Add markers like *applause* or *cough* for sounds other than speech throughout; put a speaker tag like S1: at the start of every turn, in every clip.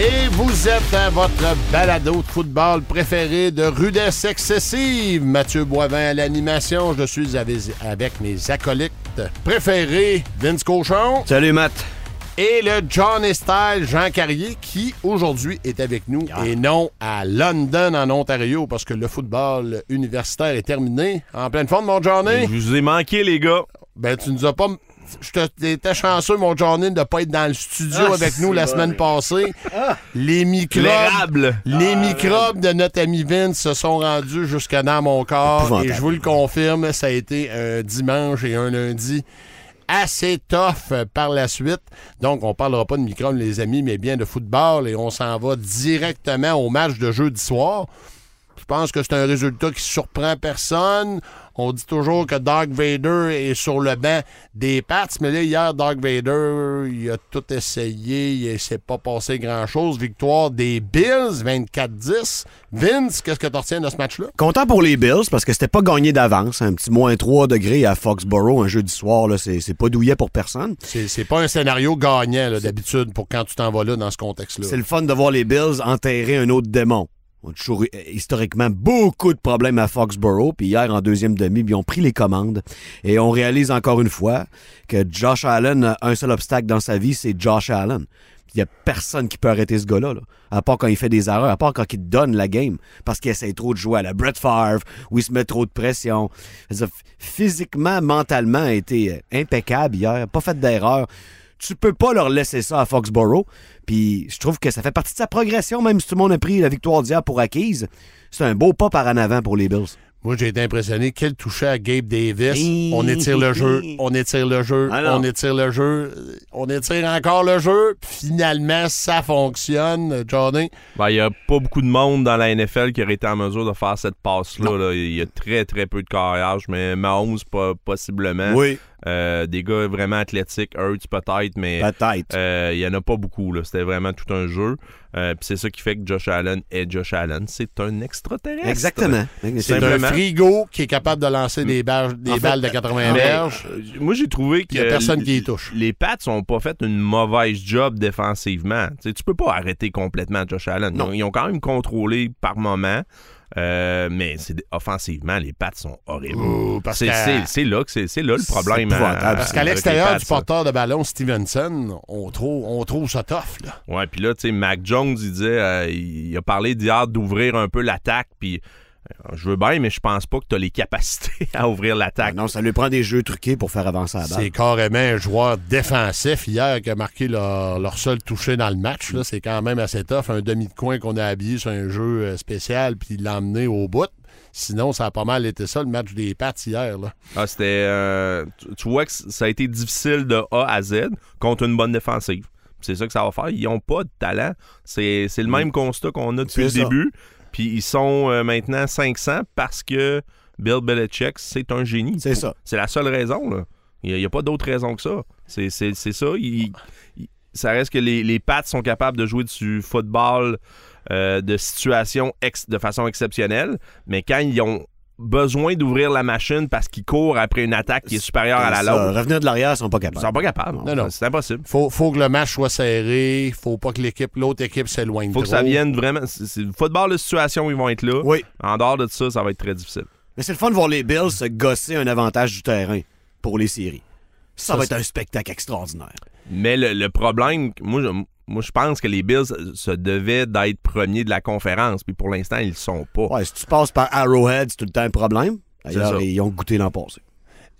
S1: Et vous êtes à votre balado de football préféré de rudesse excessive. Mathieu Boivin à l'animation. Je suis avec, mes acolytes préférés, Vince Cochon.
S2: Salut Matt.
S1: Et le Johnny Style Jean Carrier qui aujourd'hui est avec nous et non à London en Ontario parce que le football universitaire est terminé. En pleine forme, mon Johnny?
S3: Je vous ai manqué, les gars.
S1: Ben, tu nous as pas. Je t'étais chanceux, mon Johnny, de ne pas être dans le studio
S2: Ah,
S1: avec nous la semaine passée. Les microbes, les microbes de notre ami Vince se sont rendus jusque dans mon corps. Et je vous le confirme, ça a été un dimanche et un lundi assez tough par la suite. Donc, on parlera pas de microbes, les amis, mais bien de football. Et on s'en va directement au match de jeudi soir. Je pense que c'est un résultat qui surprend personne. On dit toujours que Dark Vader est sur le banc des Pats, mais là, hier, Dark Vader, il a tout essayé, il ne s'est pas passé grand-chose. Victoire des Bills, 24-10. Vince, qu'est-ce que tu retiens de ce match-là?
S2: Content pour les Bills parce que c'était pas gagné d'avance. Un petit moins 3 degrés à Foxborough un jeudi soir, là, c'est, c'est pas douillet pour personne.
S1: C'est c'est pas un scénario gagnant, là, d'habitude, pour quand tu t'en vas là, dans ce contexte-là.
S2: C'est le fun de voir les Bills enterrer un autre démon. On toujours eu, euh, historiquement beaucoup de problèmes à Foxborough, puis hier en deuxième demi, ils ont pris les commandes. Et on réalise encore une fois que Josh Allen a un seul obstacle dans sa vie, c'est Josh Allen. Il n'y a personne qui peut arrêter ce gars-là, là. à part quand il fait des erreurs, à part quand il donne la game, parce qu'il essaie trop de jouer à la Brett Favre, ou il se met trop de pression. Physiquement, mentalement, a été euh, impeccable hier, pas fait d'erreur. Tu peux pas leur laisser ça à Foxborough. Puis je trouve que ça fait partie de sa progression, même si tout le monde a pris la victoire d'hier pour acquise. C'est un beau pas par en avant pour les Bills.
S1: Moi, j'ai été impressionné. Quel touché à Gabe Davis. On étire le jeu, on étire le jeu,
S2: Ah
S1: on étire le jeu, on étire encore le jeu. Finalement, ça fonctionne, Johnny.
S3: Ben, il n'y a pas beaucoup de monde dans la NFL qui aurait été en mesure de faire cette passe-là. là. Il y a très, très peu de carriage, mais Mahomes, pas, possiblement.
S2: Oui,
S3: Euh, des gars vraiment athlétiques, Hurts peut-être, mais
S2: peut-être.
S3: euh, il y en a pas beaucoup. là. C'était vraiment tout un jeu. Euh, Puis c'est ça qui fait que Josh Allen est Josh Allen. C'est un extraterrestre.
S2: Exactement.
S1: C'est
S2: C'est
S1: un frigo qui est capable de lancer des, barges- des
S2: En fait,
S1: balles de 80
S3: Mais,
S1: verges.
S3: moi, j'ai trouvé que
S1: Il y a personne qui y touche.
S3: les Pats n'ont pas fait une mauvaise job défensivement. Tu tu peux pas arrêter complètement Josh Allen. Ils
S2: Non.
S3: ont, ils ont quand même contrôlé par moment. Euh, mais offensivement, les Pats sont horribles. C'est là là le problème. hein,
S1: Parce qu'à l'extérieur du porteur de ballon, Stevenson, on trouve, on trouve ça tough. Là.
S3: Ouais, puis là, tu sais, Mac Jones, il disait, euh, il a parlé d'hier d'ouvrir un peu l'attaque, puis je veux bien, mais je pense pas que tu as les capacités *laughs* à ouvrir
S2: Ah
S3: l'attaque.
S2: non, ça lui prend des jeux truqués pour faire avancer la balle.
S1: C'est carrément un joueur défensif hier qui a marqué leur, leur seul touché dans le match. là. C'est quand même assez tough. Un demi de coin qu'on a habillé sur un jeu euh, spécial puis il l'a emmené au bout. Sinon, ça a pas mal été ça, le match des Pats hier. Là.
S3: Ah, c'était. euh, tu, vois que ça a été difficile de A à Z contre une bonne défensive. C'est ça que ça va faire. Ils n'ont pas de talent. C'est c'est le même constat qu'on a depuis le
S2: ça.
S3: début. Puis ils sont euh, maintenant 500 parce que Bill Belichick, c'est un génie.
S2: C'est ça.
S3: C'est la seule raison. là. Il n'y a, pas d'autre raison que ça. C'est c'est- c'est ça. Il- il- ça reste que les, les Pats sont capables de jouer du football euh, de situation ex- de façon exceptionnelle, mais quand ils ont besoin d'ouvrir la machine parce qu'ils courent après une attaque qui est supérieure à la
S2: Ça,
S3: lautre,
S2: Revenir de l'arrière, ils sont pas
S3: ils
S2: capables.
S3: sont pas capables.
S1: Non, non.
S3: C'est impossible.
S1: Faut, faut que le match soit serré. Faut pas que l'équipe, l'autre équipe s'éloigne
S3: faut que ça vienne vraiment. C'est le football de situation, ils vont être là.
S2: Oui.
S3: En dehors de ça, ça va être très difficile.
S2: Mais c'est le fun de voir les Bills se gosser un avantage du terrain pour les séries. Ça,
S1: Ça,
S2: va être un spectacle extraordinaire.
S3: Mais le, le problème, moi je, moi, je pense que les Bills se devaient d'être premiers de la conférence, puis pour l'instant, ils le sont pas.
S2: Ouais, si tu passes par Arrowhead, c'est tout le temps un problème. D'ailleurs, ils ont goûté l'an passé.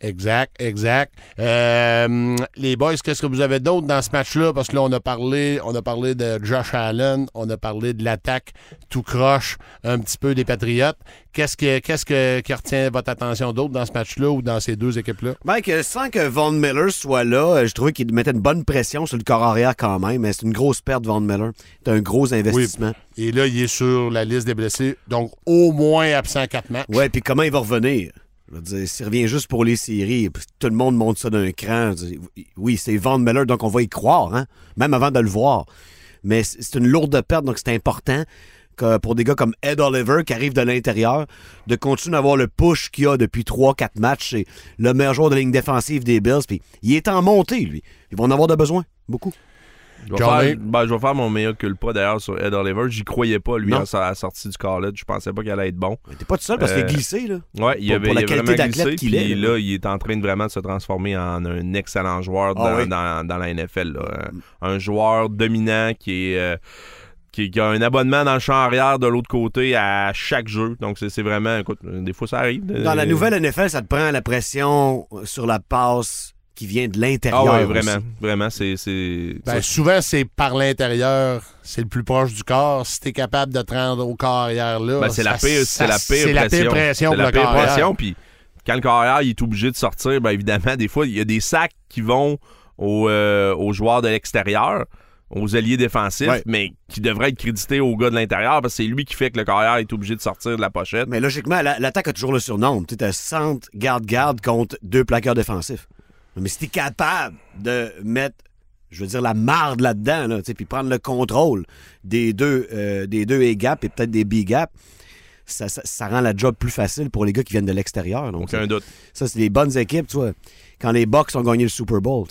S1: Exact, exact. Euh, les boys, qu'est-ce que vous avez d'autre dans ce match-là? Parce que là, on a parlé, on a parlé de Josh Allen, on a parlé de l'attaque tout croche, un petit peu des Patriotes. Qu'est-ce que, qu'est-ce que, qui retient votre attention d'autre dans ce match-là ou dans ces deux équipes-là?
S2: Mike, euh, sans que Von Miller soit là, euh, je trouvais qu'il mettait une bonne pression sur le corps arrière quand même, mais c'est une grosse perte, Von Miller. C'est un gros investissement.
S1: Et là, il est sur la liste des blessés, donc au moins absent quatre matchs.
S2: Ouais, puis comment il va revenir? Je s'il revient juste pour les séries, tout le monde monte ça d'un cran. Oui, c'est Von Miller, donc on va y croire, hein? même avant de le voir. Mais c'est c'est une lourde perte, donc c'est important que pour des gars comme Ed Oliver qui arrive de l'intérieur, de continuer à avoir le push qu'il a depuis 3-4 matchs. C'est le meilleur joueur de ligne défensive des Bills. Puis il est en montée, lui. Ils vont en avoir de besoin. Beaucoup.
S3: Je vais, faire, ben, je vais faire mon meilleur culpa d'ailleurs sur Ed Oliver. J'y croyais pas, lui, à la sortie du college. Je pensais pas qu'il allait être bon.
S2: T'es pas tout seul parce qu'il
S3: Euh,
S2: est glissé, là.
S3: Ouais, il avait,
S2: pour la
S3: il a
S2: qualité
S3: vraiment
S2: d'athlète
S3: glissé.
S2: qu'il
S3: Puis
S2: est,
S3: là,
S2: là.
S3: il est en train de vraiment se transformer en un excellent joueur dans,
S2: Ah oui.
S3: dans- dans la NFL. là. Un, un joueur dominant qui est. euh, qui, qui a un abonnement dans le champ arrière de l'autre côté à chaque jeu. Donc, c'est vraiment. Écoute, des fois, ça arrive.
S2: Dans la
S3: Euh,
S2: nouvelle NFL, ça te prend la pression sur la passe qui vient de
S3: Ah
S2: l'intérieur. aussi.
S3: vraiment. Vraiment, c'est. c'est-
S1: Ben,
S3: ça,
S1: souvent, c'est par l'intérieur, c'est le plus proche du corps. Si t'es capable de te rendre au corps arrière là,
S3: Ben, c'est la pire, c'est la pire
S1: c'est la
S3: pression.
S1: pire pression
S3: C'est
S1: pour
S3: la
S1: le
S3: pire
S1: corps arrière.
S3: pression. Puis quand le carrière il est obligé de sortir, ben évidemment, des fois, il y a des sacs qui vont aux, euh, aux joueurs de l'extérieur, aux alliés défensifs,
S2: Ouais.
S3: mais qui devraient être crédités aux gars de l'intérieur parce que c'est lui qui fait que le carrière est obligé de sortir de la pochette.
S2: Mais logiquement, la- l'attaque a toujours le surnom. Tu as centre, garde-garde contre deux plaqueurs défensifs. Mais si tu es capable de mettre, je veux dire, la marde là-dedans, là, tu sais, puis prendre le contrôle des deux, euh, des deux A-gap et peut-être des B-gap, ça, ça- ça rend la job plus facile pour les gars qui viennent de l'extérieur. Donc,
S3: Aucun doute.
S2: ça, c'est des bonnes équipes, tu vois. Quand les Bucks ont gagné le Super Bowl,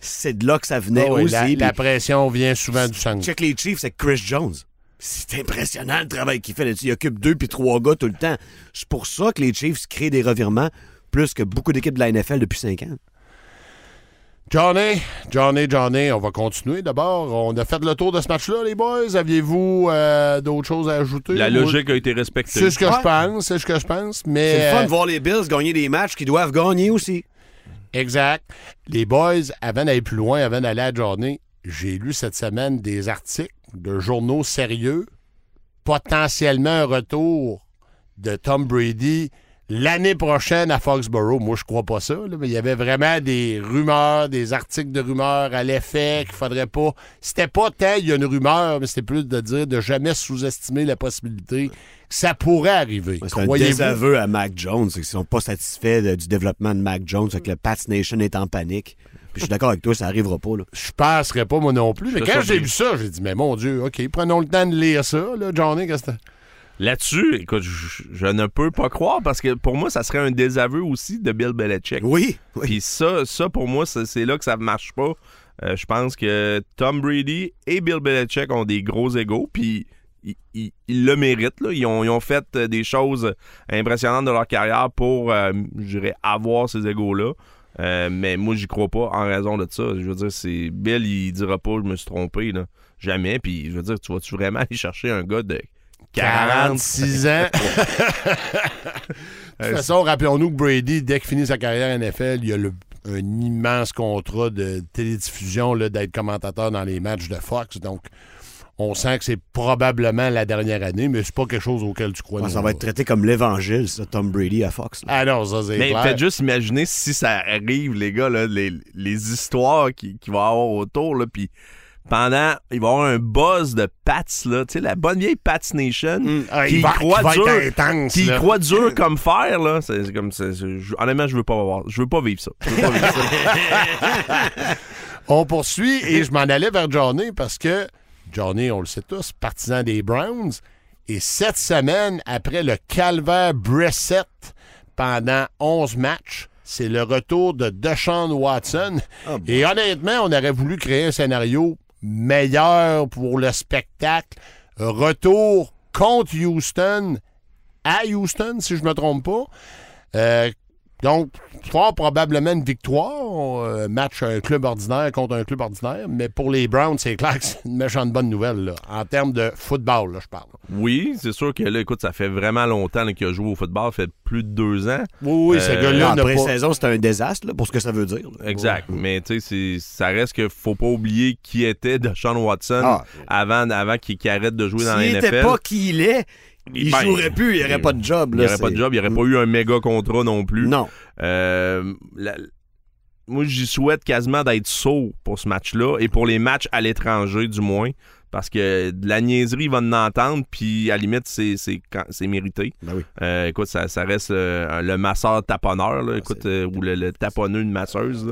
S2: c'est de là que ça venait
S1: Ah
S2: aussi.
S1: la, pression vient souvent du centre.
S2: Check les Chiefs avec Chris Jones. C'est impressionnant le travail qu'il fait là-dessus. Il occupe deux puis trois gars tout le temps. C'est pour ça que les Chiefs créent des revirements plus que beaucoup d'équipes de la NFL depuis cinq ans.
S1: Johnny, Johnny, Johnny, on va continuer d'abord. On a fait le tour de ce match-là, les boys. Aviez-vous euh, d'autres choses à ajouter?
S3: La logique a été respectée.
S1: C'est ce que
S2: Ouais.
S1: je pense, c'est ce que je pense. Mais
S2: C'est le fun
S1: euh,
S2: de voir les Bills gagner des matchs qu'ils doivent gagner aussi.
S1: Exact. Les boys, avant d'aller plus loin, avant d'aller à la journée, j'ai lu cette semaine des articles de journaux sérieux, potentiellement un retour de Tom Brady l'année prochaine à Foxborough. Moi, je crois pas ça, là, mais il y avait vraiment des rumeurs, des articles de rumeurs à l'effet qu'il faudrait pas. C'était pas tant il y a une rumeur, mais c'était plus de dire de jamais sous-estimer la possibilité que ça pourrait arriver.
S2: C'est un désaveu à Mac Jones. qu'ils sont pas satisfaits de- du développement de Mac Jones. Que le Pats Nation est en panique. Puis je suis d'accord avec toi, ça arrivera pas. Là.
S1: Je penserais pas, moi non plus. Mais quand j'ai vu ça, j'ai dit, mais mon Dieu, OK, prenons le temps de lire ça, là, Johnny. Qu'est-ce que
S3: Là-dessus, écoute, je, je ne peux pas croire parce que pour moi, ça serait un désaveu aussi de Bill Belichick.
S2: Oui, oui.
S3: Puis ça, ça, pour moi, c'est là que ça ne marche pas. Euh, je pense que Tom Brady et Bill Belichick ont des gros égaux, puis ils, ils- ils le méritent. là. Ils, ont, ils ont fait euh, des choses impressionnantes de leur carrière pour, euh, je dirais, avoir ces égaux-là. Euh, mais moi, j'y crois pas en raison de ça. Je veux dire, c'est Bill, il dira pas je me suis trompé. Là. Jamais. Puis, je veux dire, tu vas-tu vraiment aller chercher un gars de 40
S1: 46 ans. *laughs* de toute façon, rappelons-nous que Brady, dès qu'il finit sa carrière NFL, il a le- un immense contrat de télédiffusion là, d'être commentateur dans les matchs de Fox. Donc, on sent que c'est probablement la dernière année, mais c'est pas quelque chose auquel tu crois.
S2: Ouais, ça va être traité comme l'évangile, ça, Tom Brady à Fox. là.
S1: Ah non, ça c'est
S3: Mais
S1: clair.
S3: faites juste imaginer si ça arrive, les gars, là, les, les histoires qu'il qui va y avoir autour, là, puis pendant, il va y avoir un buzz de Pats, là, tu sais, la bonne vieille Pats Nation,
S1: Ah,
S3: qui
S1: il va,
S3: croit dur,
S1: intense.
S3: qui croit dur *laughs* comme fer, là, c'est c'est comme, c'est- c'est- je- honnêtement, je veux pas voir, je veux pas vivre ça. Je veux pas vivre ça. *laughs*
S1: On poursuit et je m'en allais vers Johnny parce que Johnny, on le sait tous, partisan des Browns. Et cette semaine, après le calvaire Brissett pendant 11 matchs, c'est le retour de Deshaun Watson.
S2: Ah bon.
S1: Et honnêtement, on aurait voulu créer un scénario meilleur pour le spectacle. Retour contre Houston, à Houston, si je me trompe pas. Euh, Donc, fort probablement une victoire, euh, match un club ordinaire contre un club ordinaire, mais pour les Browns, c'est clair que c'est une méchante bonne nouvelle, là, en termes de football, là, je parle.
S3: Oui, c'est sûr que là, écoute, ça fait vraiment longtemps qu'il a joué au football, ça fait plus de deux ans.
S1: Oui, oui, ce
S3: Euh,
S1: gars-là
S2: La
S1: n'a pas...
S2: pré-saison, c'était un désastre là, pour ce que ça veut dire. là.
S3: Exact. Mais tu sais, c'est- ça reste que faut pas oublier qui était Deshaun Watson
S2: Ah.
S3: avant, avant qu'il arrête de jouer dans la
S2: S'il
S3: NFL.
S2: n'était pas qui il est, il
S3: Ben,
S2: jouerait plus, il n'y aurait pas de job.
S3: Il
S2: là,
S3: n'y aurait pas de job, il n'y aurait pas eu un méga contrat non plus.
S2: Non.
S3: Euh, la- moi, j'y souhaite quasiment d'être sourd pour ce match-là et pour les matchs à l'étranger, du moins. Parce que de la niaiserie, il va en entendre, puis à la limite, c'est, c'est, quand- c'est mérité.
S2: Ben oui.
S3: Euh, écoute, ça, ça reste euh, le masseur taponneur, là, écoute, euh, ou le, le taponneux de masseuse.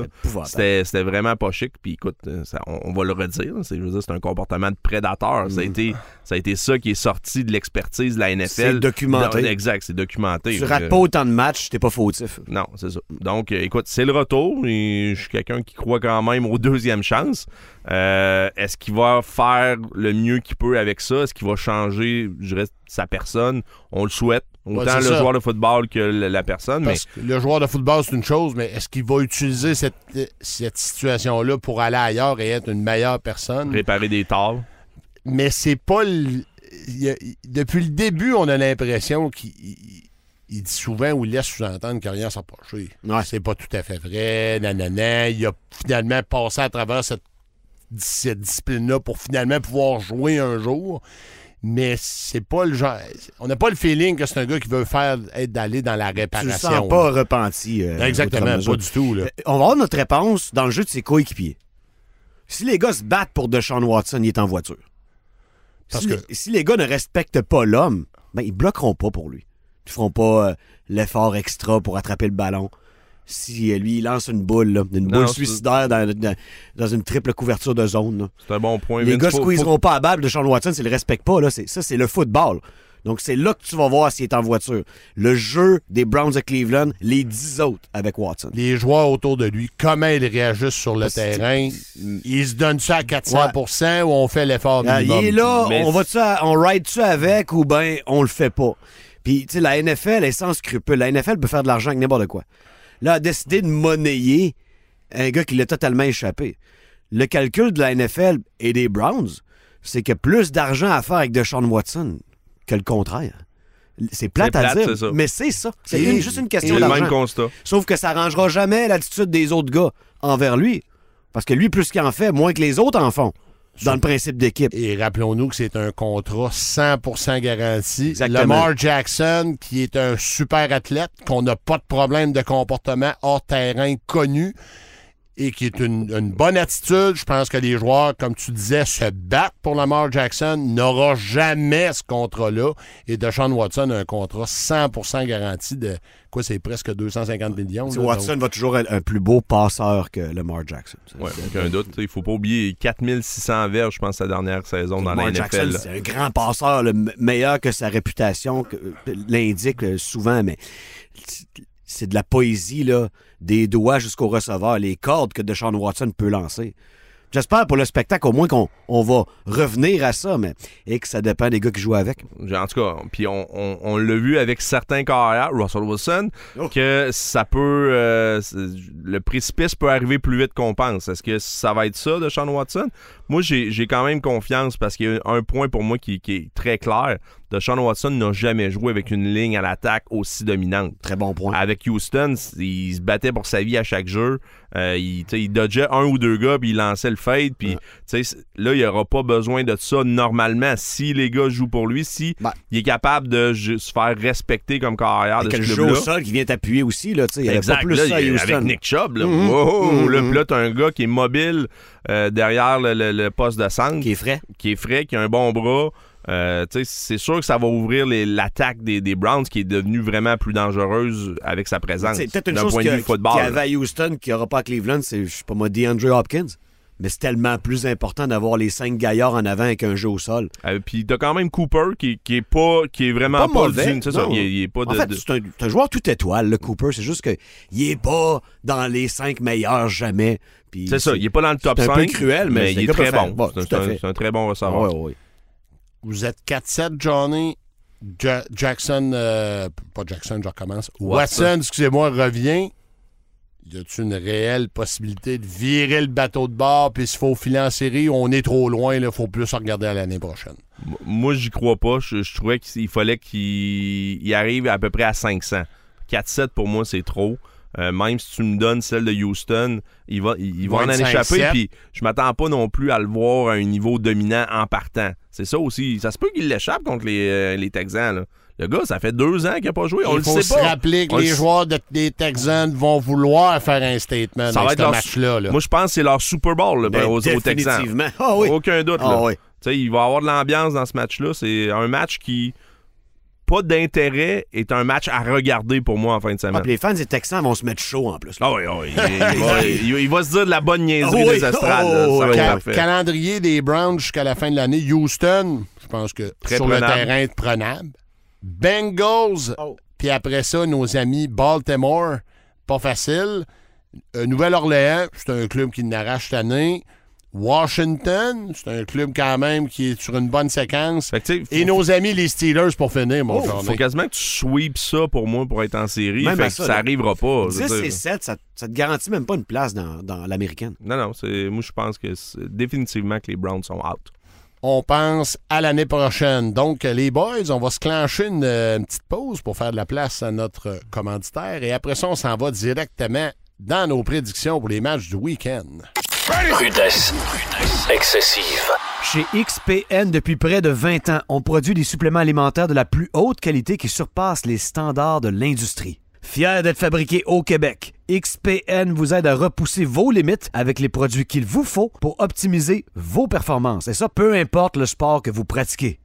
S3: C'était, c'était vraiment pas chic. Puis écoute, ça- on, on va le redire. C'est, je veux dire, c'est un comportement de prédateur. Ça, a été, ça a été ça qui est sorti de l'expertise de la NFL.
S2: C'est documenté.
S3: Non, exact, c'est documenté.
S2: Tu rates pas autant de matchs, t'es pas fautif.
S3: non, c'est ça. Donc, écoute, c'est le retour. Et je suis quelqu'un qui croit quand même aux deuxièmes chances. Euh, Est-ce qu'il va faire le mieux qu'il peut avec ça? Est-ce qu'il va changer, je dirais, sa personne? On le souhaite. Autant le
S1: ça.
S3: joueur de football que la personne.
S1: Parce que le joueur de football, c'est une chose, mais est-ce qu'il va utiliser cette, cette situation-là pour aller ailleurs et être une meilleure personne?
S3: Réparer des torts?
S1: mais c'est pas il a- depuis le début, on a l'impression qu'il il- il dit souvent ou il laisse sous-entendre que rien s'est passé.
S2: Ouais.
S1: C'est pas tout à fait vrai, nanana. Il a finalement passé à travers cette, cette discipline-là pour finalement pouvoir jouer un jour. Mais c'est pas le genre. On n'a pas le feeling que c'est un gars qui veut faire être d'aller dans la
S2: Tu le
S1: réparation.
S2: sens pas repenti. euh, outre
S1: Exactement, pas du tout. Là.
S2: On va avoir notre réponse dans le jeu de ses coéquipiers. Si les gars se battent pour Deshaun Watson, il est en voiture.
S1: Parce
S2: si,
S1: que-
S2: les, si les gars ne respectent pas l'homme, ben ils bloqueront pas pour lui. Ils feront pas euh, l'effort extra pour attraper le ballon. Si euh, lui, il lance une boule, là, une
S3: Non,
S2: boule suicidaire dans, dans- dans une triple couverture de zone.
S3: C'est un bon point.
S2: Les
S3: Vince.
S2: gars
S3: Faut-
S2: squeezeront pas à balle de Sean Watson s'ils le respectent pas. Là. C'est, ça, c'est le football. Donc, c'est là que tu vas voir s'il est en voiture. Le jeu des Browns de Cleveland, les 10 autres avec Watson.
S1: Les joueurs autour de lui, comment ils réagissent sur le
S2: Parce que-
S1: terrain? Ils se donnent ça à 400% ou on fait l'effort
S2: Ah,
S1: minimum?
S2: il est là,
S3: Mais
S2: on va-tu, on ride-tu avec ou ben on le fait pas? Puis, tu sais, la NFL est sans scrupule. La NFL peut faire de l'argent avec n'importe quoi. Là, a décidé de monnayer un gars qui l'a totalement échappé. Le calcul de la NFL et des Browns, c'est qu'il y a plus d'argent à faire avec Deshaun Watson que le contraire. C'est plate, à dire, mais c'est ça. C'est une- juste une
S3: C'est
S2: question
S3: le même
S2: d'argent.
S3: constat.
S2: Sauf que ça arrangera jamais l'attitude des autres gars envers lui. Parce que lui, plus qu'il en fait, moins que les autres en font. Dans le principe d'équipe.
S1: Et rappelons-nous que c'est un contrat 100% garanti.
S2: Exactement.
S1: Lamar Jackson, qui est un super athlète, qu'on n'a pas de problème de comportement hors terrain connu et qui est une, une bonne attitude. Je pense que les joueurs, comme tu disais, se battent pour Lamar Jackson, n'aura jamais ce contrat-là. Et Deshaun Watson a un contrat 100% garanti de quoi, c'est presque 250 millions. Là.
S2: Watson va toujours être un plus beau passeur que Lamar Jackson.
S3: Ouais, aucun doute. Il faut pas oublier 4600 verges, je pense, sa dernière saison dans la
S2: Lamar Jackson,
S3: NFL.
S2: c'est un grand passeur, le me- meilleur que sa réputation euh, l'indique euh, souvent, mais c'est de la poésie, là, des doigts jusqu'au receveur, les cordes que Deshaun Watson peut lancer. J'espère pour le spectacle au moins qu'on on va revenir à ça, mais et que ça dépend des gars qui jouent avec.
S3: En tout cas, puis on, on- on l'a vu avec certains carrières, Russell Wilson,
S2: Oh.
S3: que ça peut. euh, le précipice peut arriver plus vite qu'on pense. Est-ce que ça va être ça de Sean Watson? Moi, j'ai j'ai quand même confiance parce qu'il y a un point pour moi qui, qui est très clair. De Sean Watson n'a jamais joué avec une ligne à l'attaque aussi dominante.
S2: Très bon point.
S3: Avec Houston, il se battait pour sa vie à chaque jeu. Euh, il, tu dodgeait un ou deux gars, puis il lançait le fade. Puis,
S2: Ouais.
S3: tu là, il n'y aura pas besoin de ça normalement. Si les gars jouent pour lui, si
S2: Ben.
S3: il est capable de se faire respecter comme carrière de ce
S2: jeu au sol qui vient t'appuyer aussi, là, tu il avait
S3: Exact.
S2: pas plus
S3: Là,
S2: ça à
S3: il-
S2: Houston.
S3: avec Nick Chubb, là, wow,
S2: Mhm.
S3: là, là, t'as un gars qui est mobile euh, derrière le, le- le poste de centre,
S2: Qui est frais.
S3: qui est frais, qui a un bon bras. Euh, c'est sûr que ça va ouvrir l'attaque des, des Browns qui est devenue vraiment plus dangereuse avec sa présence.
S2: C'est peut-être une chose
S3: point
S2: qu'il
S3: de
S2: y,
S3: vue football.
S2: avait à Houston qu'il n'y aura pas à Cleveland, c'est, je sais pas moi, DeAndre Hopkins. Mais c'est tellement plus important d'avoir les cinq gaillards en avant avec un jeu au sol.
S3: Euh, puis t'as quand même Cooper qui, qui est pas qui est vraiment
S2: Pas
S3: pas,
S2: mauvais,
S3: du- c'est ça, il, est- il est pas de,
S2: en fait,
S3: de-
S2: c'est un, c'est un joueur tout étoile, le Cooper. C'est juste que il est pas dans les cinq meilleurs jamais.
S3: C'est ça, il est pas dans le top
S2: c'est
S3: 5.
S2: un peu cruel, mais c'est
S3: il est très bon.
S2: Bon,
S3: C'est un, c'est un très bon receveur.
S2: ouais, ouais.
S1: Vous êtes 4-7, Johnny. Ja- Jackson, euh, pas Jackson, je recommence.
S3: Watson.
S1: Watson, excusez-moi, revient. Y a-t-il une réelle possibilité de virer le bateau de bord puis se faufiler en série? On est trop loin, il faut plus regarder à l'année prochaine.
S3: Moi, j'y crois pas. Je, je trouvais qu'il fallait qu'il il arrive à peu près à 500. 4-7 pour moi, c'est trop. Euh, même si tu me donnes celle de Houston, il va, il, il va
S1: va
S3: en échapper.
S1: 5-7.
S3: Puis je m'attends pas non plus à le voir à un niveau dominant en partant. C'est ça aussi. Ça se peut qu'il l'échappe contre les, euh, les Texans. là. Le gars, ça fait deux ans qu'il n'a pas joué. On
S1: il
S3: le
S1: faut
S3: sait
S1: se
S3: pas.
S1: rappeler que
S3: On
S1: les
S3: le
S1: joueurs de- des Texans vont vouloir faire un statement
S3: Ça
S1: dans
S3: va
S1: ce
S3: être leur-
S1: match-là. là.
S3: Moi, je pense que c'est leur Super Bowl là,
S2: Ben,
S3: aux, aux Texans.
S2: définitivement. Ah oui.
S3: Aucun doute.
S2: Ah
S3: là.
S2: oui.
S3: Tu sais, il va y avoir de l'ambiance dans ce match-là. C'est un match qui, pas d'intérêt, est un match à regarder pour moi en fin de
S2: Ah,
S3: semaine.
S2: puis les fans des Texans vont se mettre chaud en plus. là.
S3: Ah oui, ah oui. *laughs* Il, va, il- il va se dire de la bonne niaiserie
S2: Ah oui.
S3: des.
S2: Oh,
S3: ça va être
S1: Ca-
S3: parfait.
S1: calendrier des Browns jusqu'à la fin de l'année. Houston, je pense que
S3: Très
S1: sur
S3: prenable.
S1: le terrain, prenable. Bengals,
S2: Oh.
S1: puis après ça, nos amis Baltimore, pas facile. Euh, Nouvelle-Orléans, c'est un club qui n'arrache cette année. Washington, c'est un club quand même qui est sur une bonne séquence.
S3: Fait que,
S1: Et nos amis les Steelers pour finir, mon
S3: Oh,
S1: journée.
S3: faut quasiment que tu sweeps ça pour moi pour être en série.
S2: Même
S3: fait
S2: à
S3: que
S2: ça,
S3: ça, arrivera pas. je veux
S2: 10
S3: dire.
S2: et 7, ça, ça te garantit même pas une place dans, dans l'américaine.
S3: Non, non, moi je pense que c'est définitivement que les Browns sont out.
S1: on pense à l'année prochaine. Donc, les boys, on va se clencher une, euh, une petite pause pour faire de la place à notre commanditaire. Et après ça, on s'en va directement dans nos prédictions pour les matchs du week-end.
S4: Rudesse. Excessive.
S5: Chez XPN, depuis près de 20 ans, on produit des suppléments alimentaires de la plus haute qualité qui surpassent les standards de l'industrie. Fier d'être fabriqué au Québec, XPN vous aide à repousser vos limites avec les produits qu'il vous faut pour optimiser vos performances. Et ça, peu importe le sport que vous pratiquez.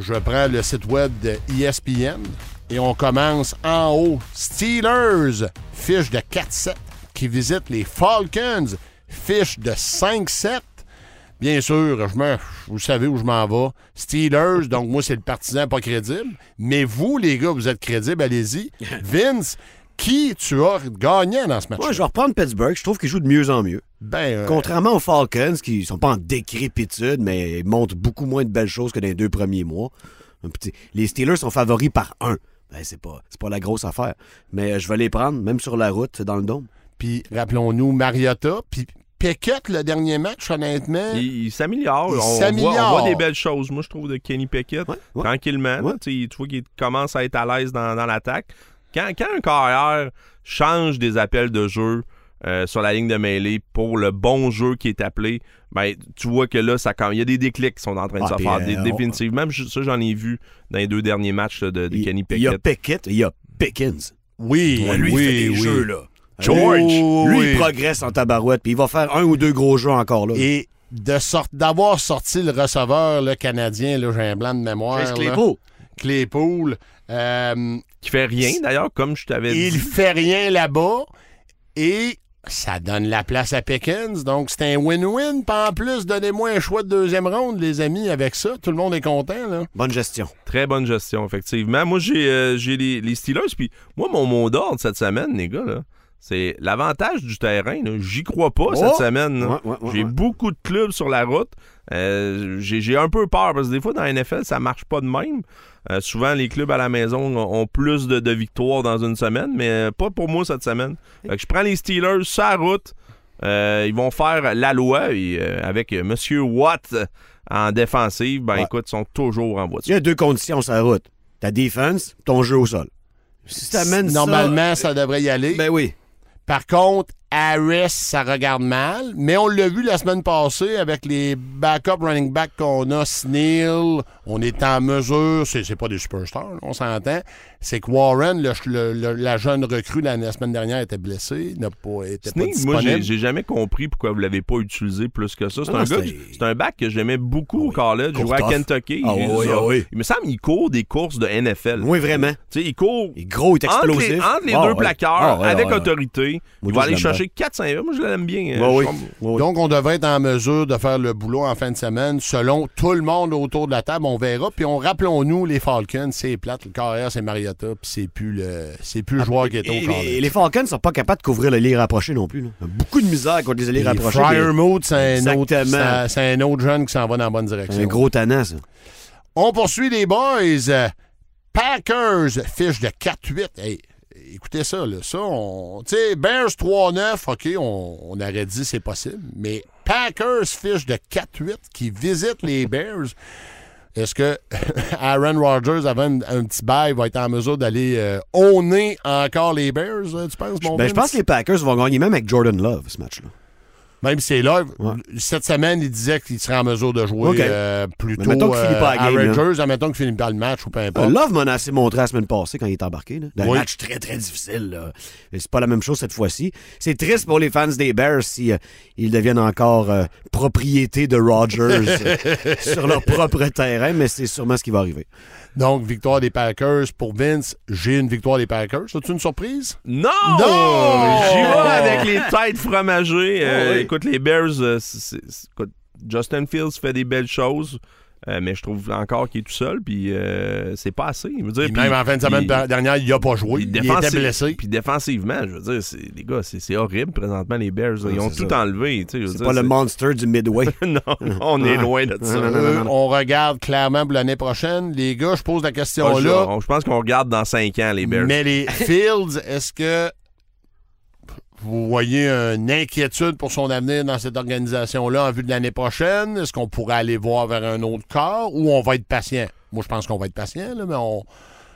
S1: je prends le site web de ESPN et on commence en haut. Steelers, fiche de 4-7, qui visite les Falcons, fiche de 5-7. Bien sûr, je me- vous savez où je m'en vais. Steelers, donc moi, c'est le partisan pas crédible. Mais vous, les gars, vous êtes crédibles, allez-y. *laughs* Vince, qui tu as gagné dans ce match?
S2: Moi, je vais reprendre Pittsburgh. Je trouve qu'ils jouent de mieux en mieux.
S1: Ben, euh,
S2: Contrairement aux Falcons, qui sont pas en décrépitude, mais ils montrent beaucoup moins de belles choses que dans les deux premiers mois. Les Steelers sont favoris par un. Ben, c'est pas, c'est pas la grosse affaire. Mais euh, je vais les prendre, même sur la route, dans le dôme.
S1: Puis rappelons-nous Mariota, puis Pickett, le dernier match, honnêtement.
S3: Il, il s'améliore.
S1: Il
S3: on,
S1: s'améliore.
S3: Voit, on voit des belles choses, moi, je trouve, de Kenny Pickett.
S2: Ouais, ouais.
S3: Tranquillement.
S2: Ouais.
S3: tu vois qu'il commence à être à l'aise dans, dans l'attaque. Quand, quand un carrière change des appels de jeu euh, sur la ligne de mêlée pour le bon jeu qui est appelé, ben, tu vois que là, ça, quand, il y a des déclics qui sont en train de
S2: Ah,
S3: se faire.
S2: euh, on-
S3: définitivement. Même ça, j'en ai vu dans les deux derniers matchs là, de, de
S2: Il,
S3: Kenny
S2: il y a
S3: Pickett.
S2: Pickett, il y a Pickens.
S1: Oui,
S2: Ouais, lui,
S1: oui,
S2: il fait des
S1: oui.
S2: jeux, là.
S1: George,
S2: Lui,
S1: oui.
S2: il progresse en tabarouette, puis il va faire un ou deux gros jeux encore, là.
S1: Et de sort- d'avoir sorti le receveur le canadien, là, j'ai un blanc de mémoire.
S2: Chase
S1: là.
S2: Claypool.
S1: Claypool. Euh,
S3: Qui fait rien, d'ailleurs, comme je t'avais dit.
S1: il fait rien là-bas et ça donne la place à Pickens. Donc, c'est un win-win. Puis en plus, donnez-moi un choix de deuxième ronde, les amis, avec ça. Tout le monde est content. Là.
S2: Bonne gestion.
S3: Très bonne gestion, effectivement. Moi, j'ai euh, j'ai les, les Steelers, puis moi, mon mot d'ordre cette semaine, les gars, là, c'est l'avantage du terrain. J'y crois pas cette semaine.
S2: Ouais, ouais, ouais,
S3: j'ai
S2: ouais.
S3: beaucoup de clubs sur la route. Euh, j'ai j'ai un peu peur parce que des fois, dans la NFL, ça marche pas de même. Euh, souvent, les clubs à la maison ont, ont plus de, de victoires dans une semaine, mais euh, pas pour moi cette semaine. Fait que je prends les Steelers sur la route. Euh, ils vont faire la loi et, euh, avec Monsieur Watt en défensive. Ben
S2: Ouais.
S3: écoute, ils sont toujours en
S2: Il
S3: voiture.
S2: y a deux conditions sur la route. Ta défense, ton jeu au sol. Si t'amènes ça...
S1: Normalement, ça devrait y aller.
S2: Ben oui.
S1: Par contre, Harris, ça regarde mal, mais on l'a vu la semaine passée avec les backup running backs qu'on a, Sneal, on est en mesure, c'est c'est pas des superstars, on s'entend, c'est que Warren, le- le- le- la jeune recrue la, la semaine dernière, était blessé, n'a pas,
S3: Sneak, moi, j'ai jamais compris pourquoi vous l'avez pas utilisé plus que ça. C'est un
S2: c'est-
S3: un back que j'aimais beaucoup au college.
S2: Court
S3: jouait à. Kentucky.
S2: Ah oui, ah oui.
S3: Il me semble qu'il court des courses de NFL.
S2: Oui, vraiment.
S3: Il court
S2: Il est gros, il est
S3: entre les,
S2: explosif.
S3: entre les
S2: Ah,
S3: deux
S2: Ah, ouais,
S3: avec autorité. Il va
S2: je
S3: aller
S2: l'aime
S3: chercher 4-5 Moi, je l'aime bien. euh,
S2: oui. Ouais, oui.
S1: Donc, on devrait être en mesure de faire le boulot en fin de semaine, selon tout le monde autour de la table. On verra. Puis, on rappelons-nous, les Falcons, c'est plate. Le carrière, c'est Mariota. Puis, c'est plus le, c'est plus le joueur qui est au college.
S2: et les Falcons sont pas capables de couvrir le lit rapproché non plus. là. Beaucoup de misère contre les alliés rapprochés.
S1: Fryermuth, c'est un, autre, c'est- un autre jeune qui s'en va dans la bonne
S2: C'est
S1: direction.
S2: un gros tannant, ça.
S1: On poursuit les boys. Packers, fiche de 4-8. Hey, écoutez ça, là. Ça, on. Tu sais, Bears 3-9, OK, on, on aurait dit c'est possible. Mais Packers, fiche de 4-8 qui visitent les *laughs* Bears. Est-ce que *laughs* Aaron Rodgers, avant un, un petit bail, va être en mesure d'aller euh, honner encore les Bears, euh, tu penses, mon
S2: Ben, je pense que les Packers vont gagner même avec Jordan Love, ce match-là.
S1: Même si c'est là,
S2: Ouais.
S1: cette semaine, il disait qu'il serait en mesure de jouer euh, plutôt
S2: mettons finit pas
S1: à
S2: game.
S1: Rodgers, admettons qu'il finit pas le match ou peu importe.
S2: Euh, Love m'en a assez montré la semaine passée quand il est embarqué. Là. Un
S1: Oui.
S2: match très, très difficile. Là. C'est pas la même chose cette fois-ci. C'est triste pour les fans des Bears si euh, ils deviennent encore euh, propriété de Rodgers euh, *laughs* sur leur propre terrain, mais c'est sûrement ce qui va arriver.
S1: Donc, victoire des Packers. Pour Vince, j'ai une victoire des Packers. C'est une surprise?
S3: Non!
S1: Non!
S3: J'y vais avec les têtes fromagées. Euh,
S1: Oh oui.
S3: Écoute, les Bears, euh, écoute, Justin Fields fait des belles choses, euh, mais je trouve encore qu'il est tout seul, puis euh, c'est pas assez. Je veux dire,
S1: Puis
S3: puis-
S1: même en fin de semaine
S3: puis-
S1: dernière, il n'a pas joué. Il était blessé.
S3: Puis défensivement, je veux dire, c'est- les gars, c'est horrible présentement, les Bears. là. Ils ont tout
S2: ça.
S3: enlevé. tu sais,
S2: C'est
S3: dire,
S2: pas le monster du Midway. *laughs*
S3: non, *laughs* on est loin de ça.
S2: Non, non, non,
S1: on regarde clairement pour l'année prochaine. Les gars, je pose la question
S3: Ah,
S1: là.
S3: je pense qu'on regarde dans 5 ans, les Bears.
S1: Mais les Fields, est-ce que vous voyez une inquiétude pour son avenir dans cette organisation-là en vue de l'année prochaine? Est-ce qu'on pourrait aller voir vers un autre corps ou on va être patient? Moi, je pense qu'on va être patient, là, mais on.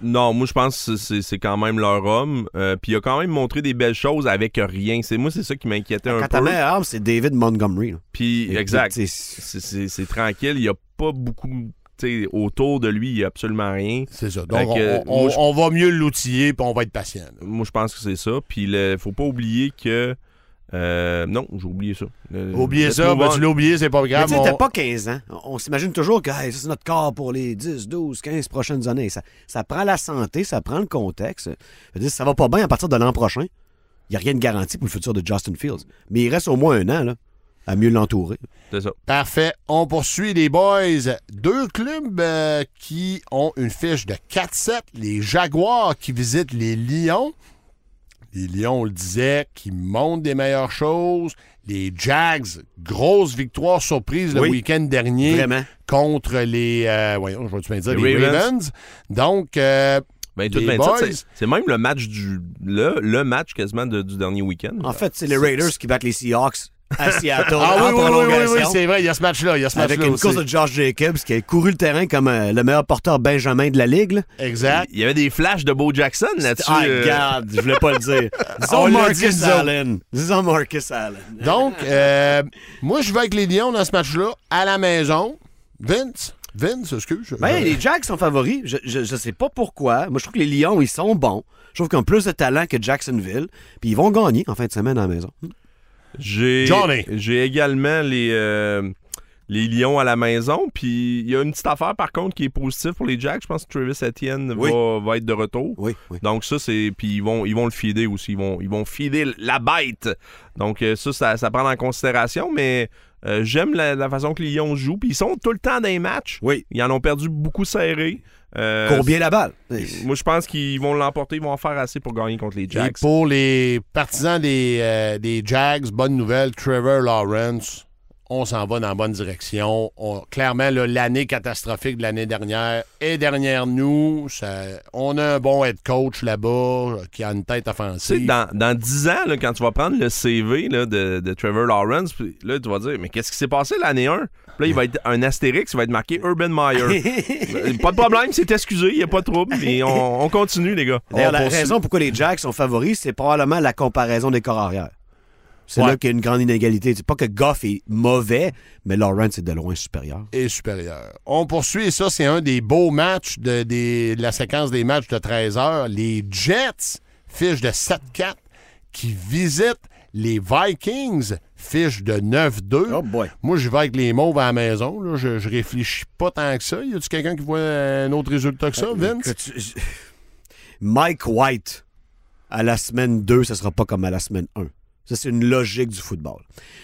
S3: Non, moi je pense que c'est- c'est quand même leur homme. Euh, puis il a quand même montré des belles choses avec rien. C'est moi c'est ça qui m'inquiétait un
S2: Quand ta
S3: peu.
S2: arme, c'est David Montgomery.
S3: Puis exact. c'est tranquille. Il n'y a pas beaucoup. Tu sais, autour de lui, il n'y a absolument rien.
S1: C'est ça. Donc,
S3: que,
S1: on, on-
S3: moi, je-
S1: on va mieux l'outiller puis on va être patient. là.
S3: Moi, je pense que c'est ça. Puis il faut pas oublier que. euh, non, j'ai oublié ça. Euh,
S1: Oubliez
S3: let's
S1: ça, ben, tu l'as oublié, c'est pas
S2: Mais
S1: grave.
S2: tu sais,
S1: on-
S2: t'as pas 15 ans. On s'imagine toujours que hey, ça, c'est notre corps pour les 10, 12, 15 prochaines années. Ça, ça prend la santé, ça prend le contexte. Je veux dire, ça va pas bien à partir de l'an prochain, il n'y a rien de garanti pour le futur de Justin Fields. Mais il reste au moins un an là, à mieux l'entourer.
S3: C'est ça.
S1: Parfait. On poursuit les boys. Deux clubs euh, qui ont une fiche de 4-7. Les Jaguars qui visitent les Lions. Les Lions, on le disait, qui montrent des meilleures choses. Les Jags, grosse victoire surprise le
S2: Oui.
S1: week-end dernier
S2: Vraiment.
S1: contre les, euh, voyons, je vais bien dire,
S3: Les
S1: les
S3: Ravens.
S1: Ravens. Donc, euh,
S3: Ben,
S1: Les
S3: 27,
S1: boys.
S3: c'est- c'est même le match du. Le, le match quasiment de- du dernier week-end.
S2: En fait, c'est les Raiders qui battent les Seahawks à Seattle
S1: ah oui,
S2: en
S1: oui, oui, oui, c'est vrai, il y a ce match-là, il y a ce
S2: avec
S1: match-là
S2: une
S1: aussi.
S2: course de Josh Jacobs qui a couru le terrain comme euh, le meilleur porteur Benjamin de la Ligue. là.
S1: Exact.
S3: Il y avait des flashs de Bo Jackson là-dessus.
S2: Ah,
S3: euh,
S2: regarde, je voulais pas le dire. *laughs*
S1: On
S2: Disons Marcus. Allen. Disons Marcus Allen.
S1: Donc, euh, moi, je vais avec les Lions dans ce match-là, à la maison. Vince, Vince, excuse.
S2: Ben, les Jacks sont favoris. Je, je, je sais pas pourquoi. Moi, je trouve que les Lions, ils sont bons. Je trouve qu'ils ont plus de talent que Jacksonville. Puis ils vont gagner en fin de semaine à la maison.
S3: J'ai
S1: Johnny.
S3: j'ai également les, euh, les Lions à la maison. Puis il y a une petite affaire par contre qui est positive pour les Jacks. Je pense que Travis Etienne
S2: Oui.
S3: va, va être de retour.
S2: Oui, oui.
S3: Donc ça, c'est. Puis ils vont, ils vont le feeder aussi. Ils vont, ils vont feeder la bête. Donc euh, ça, ça, ça prend en considération. Mais euh, j'aime la, la façon que les Lions jouent. Puis ils sont tout le temps dans les matchs.
S2: Oui.
S3: Ils en ont perdu beaucoup serrés. Euh,
S2: Court bien la balle.
S3: Moi, je pense qu'ils vont l'emporter. Ils vont en faire assez pour gagner contre les
S1: Et
S3: Jacks.
S1: pour les partisans des, euh, des Jags, bonne nouvelle, Trevor Lawrence, on s'en va dans la bonne direction. On- clairement, l'année catastrophique de l'année dernière est derrière nous. Ça- on a un bon head coach là-bas euh, qui a une tête
S3: Tu sais,
S1: offensive.
S3: dans, dans 10 ans, là, quand tu vas prendre le CV là, de, de Trevor Lawrence, puis là, tu vas dire, mais qu'est-ce qui s'est passé l'année 1? Puis là, il va être un astérix, il va être marqué Urban Meyer. *laughs* Pas de problème, c'est excusé, il n'y a pas de trouble. Mais on, on continue, les gars.
S2: D'ailleurs, la
S1: poursuit.
S2: raison pourquoi les Jacks sont favoris, c'est probablement la comparaison des corps arrière. C'est
S1: Ouais.
S2: là qu'il y a une grande inégalité. C'est pas que Goff est mauvais, mais Lawrence est de loin supérieur.
S1: Et supérieur. On poursuit, ça, c'est un des beaux matchs de, des- de la séquence des matchs de 13 heures. Les Jets, fiche de 7-4, qui visitent les Vikings, fiche de 9-2.
S2: Oh boy.
S1: Moi, je vais avec les mauves à la maison. là. Je, je réfléchis pas tant que ça. Y a-tu quelqu'un qui voit un autre résultat que ça, Vince?
S2: Tu- je- Mike White, à la semaine 2, ce sera pas comme à la semaine 1. Ça, c'est une logique du football.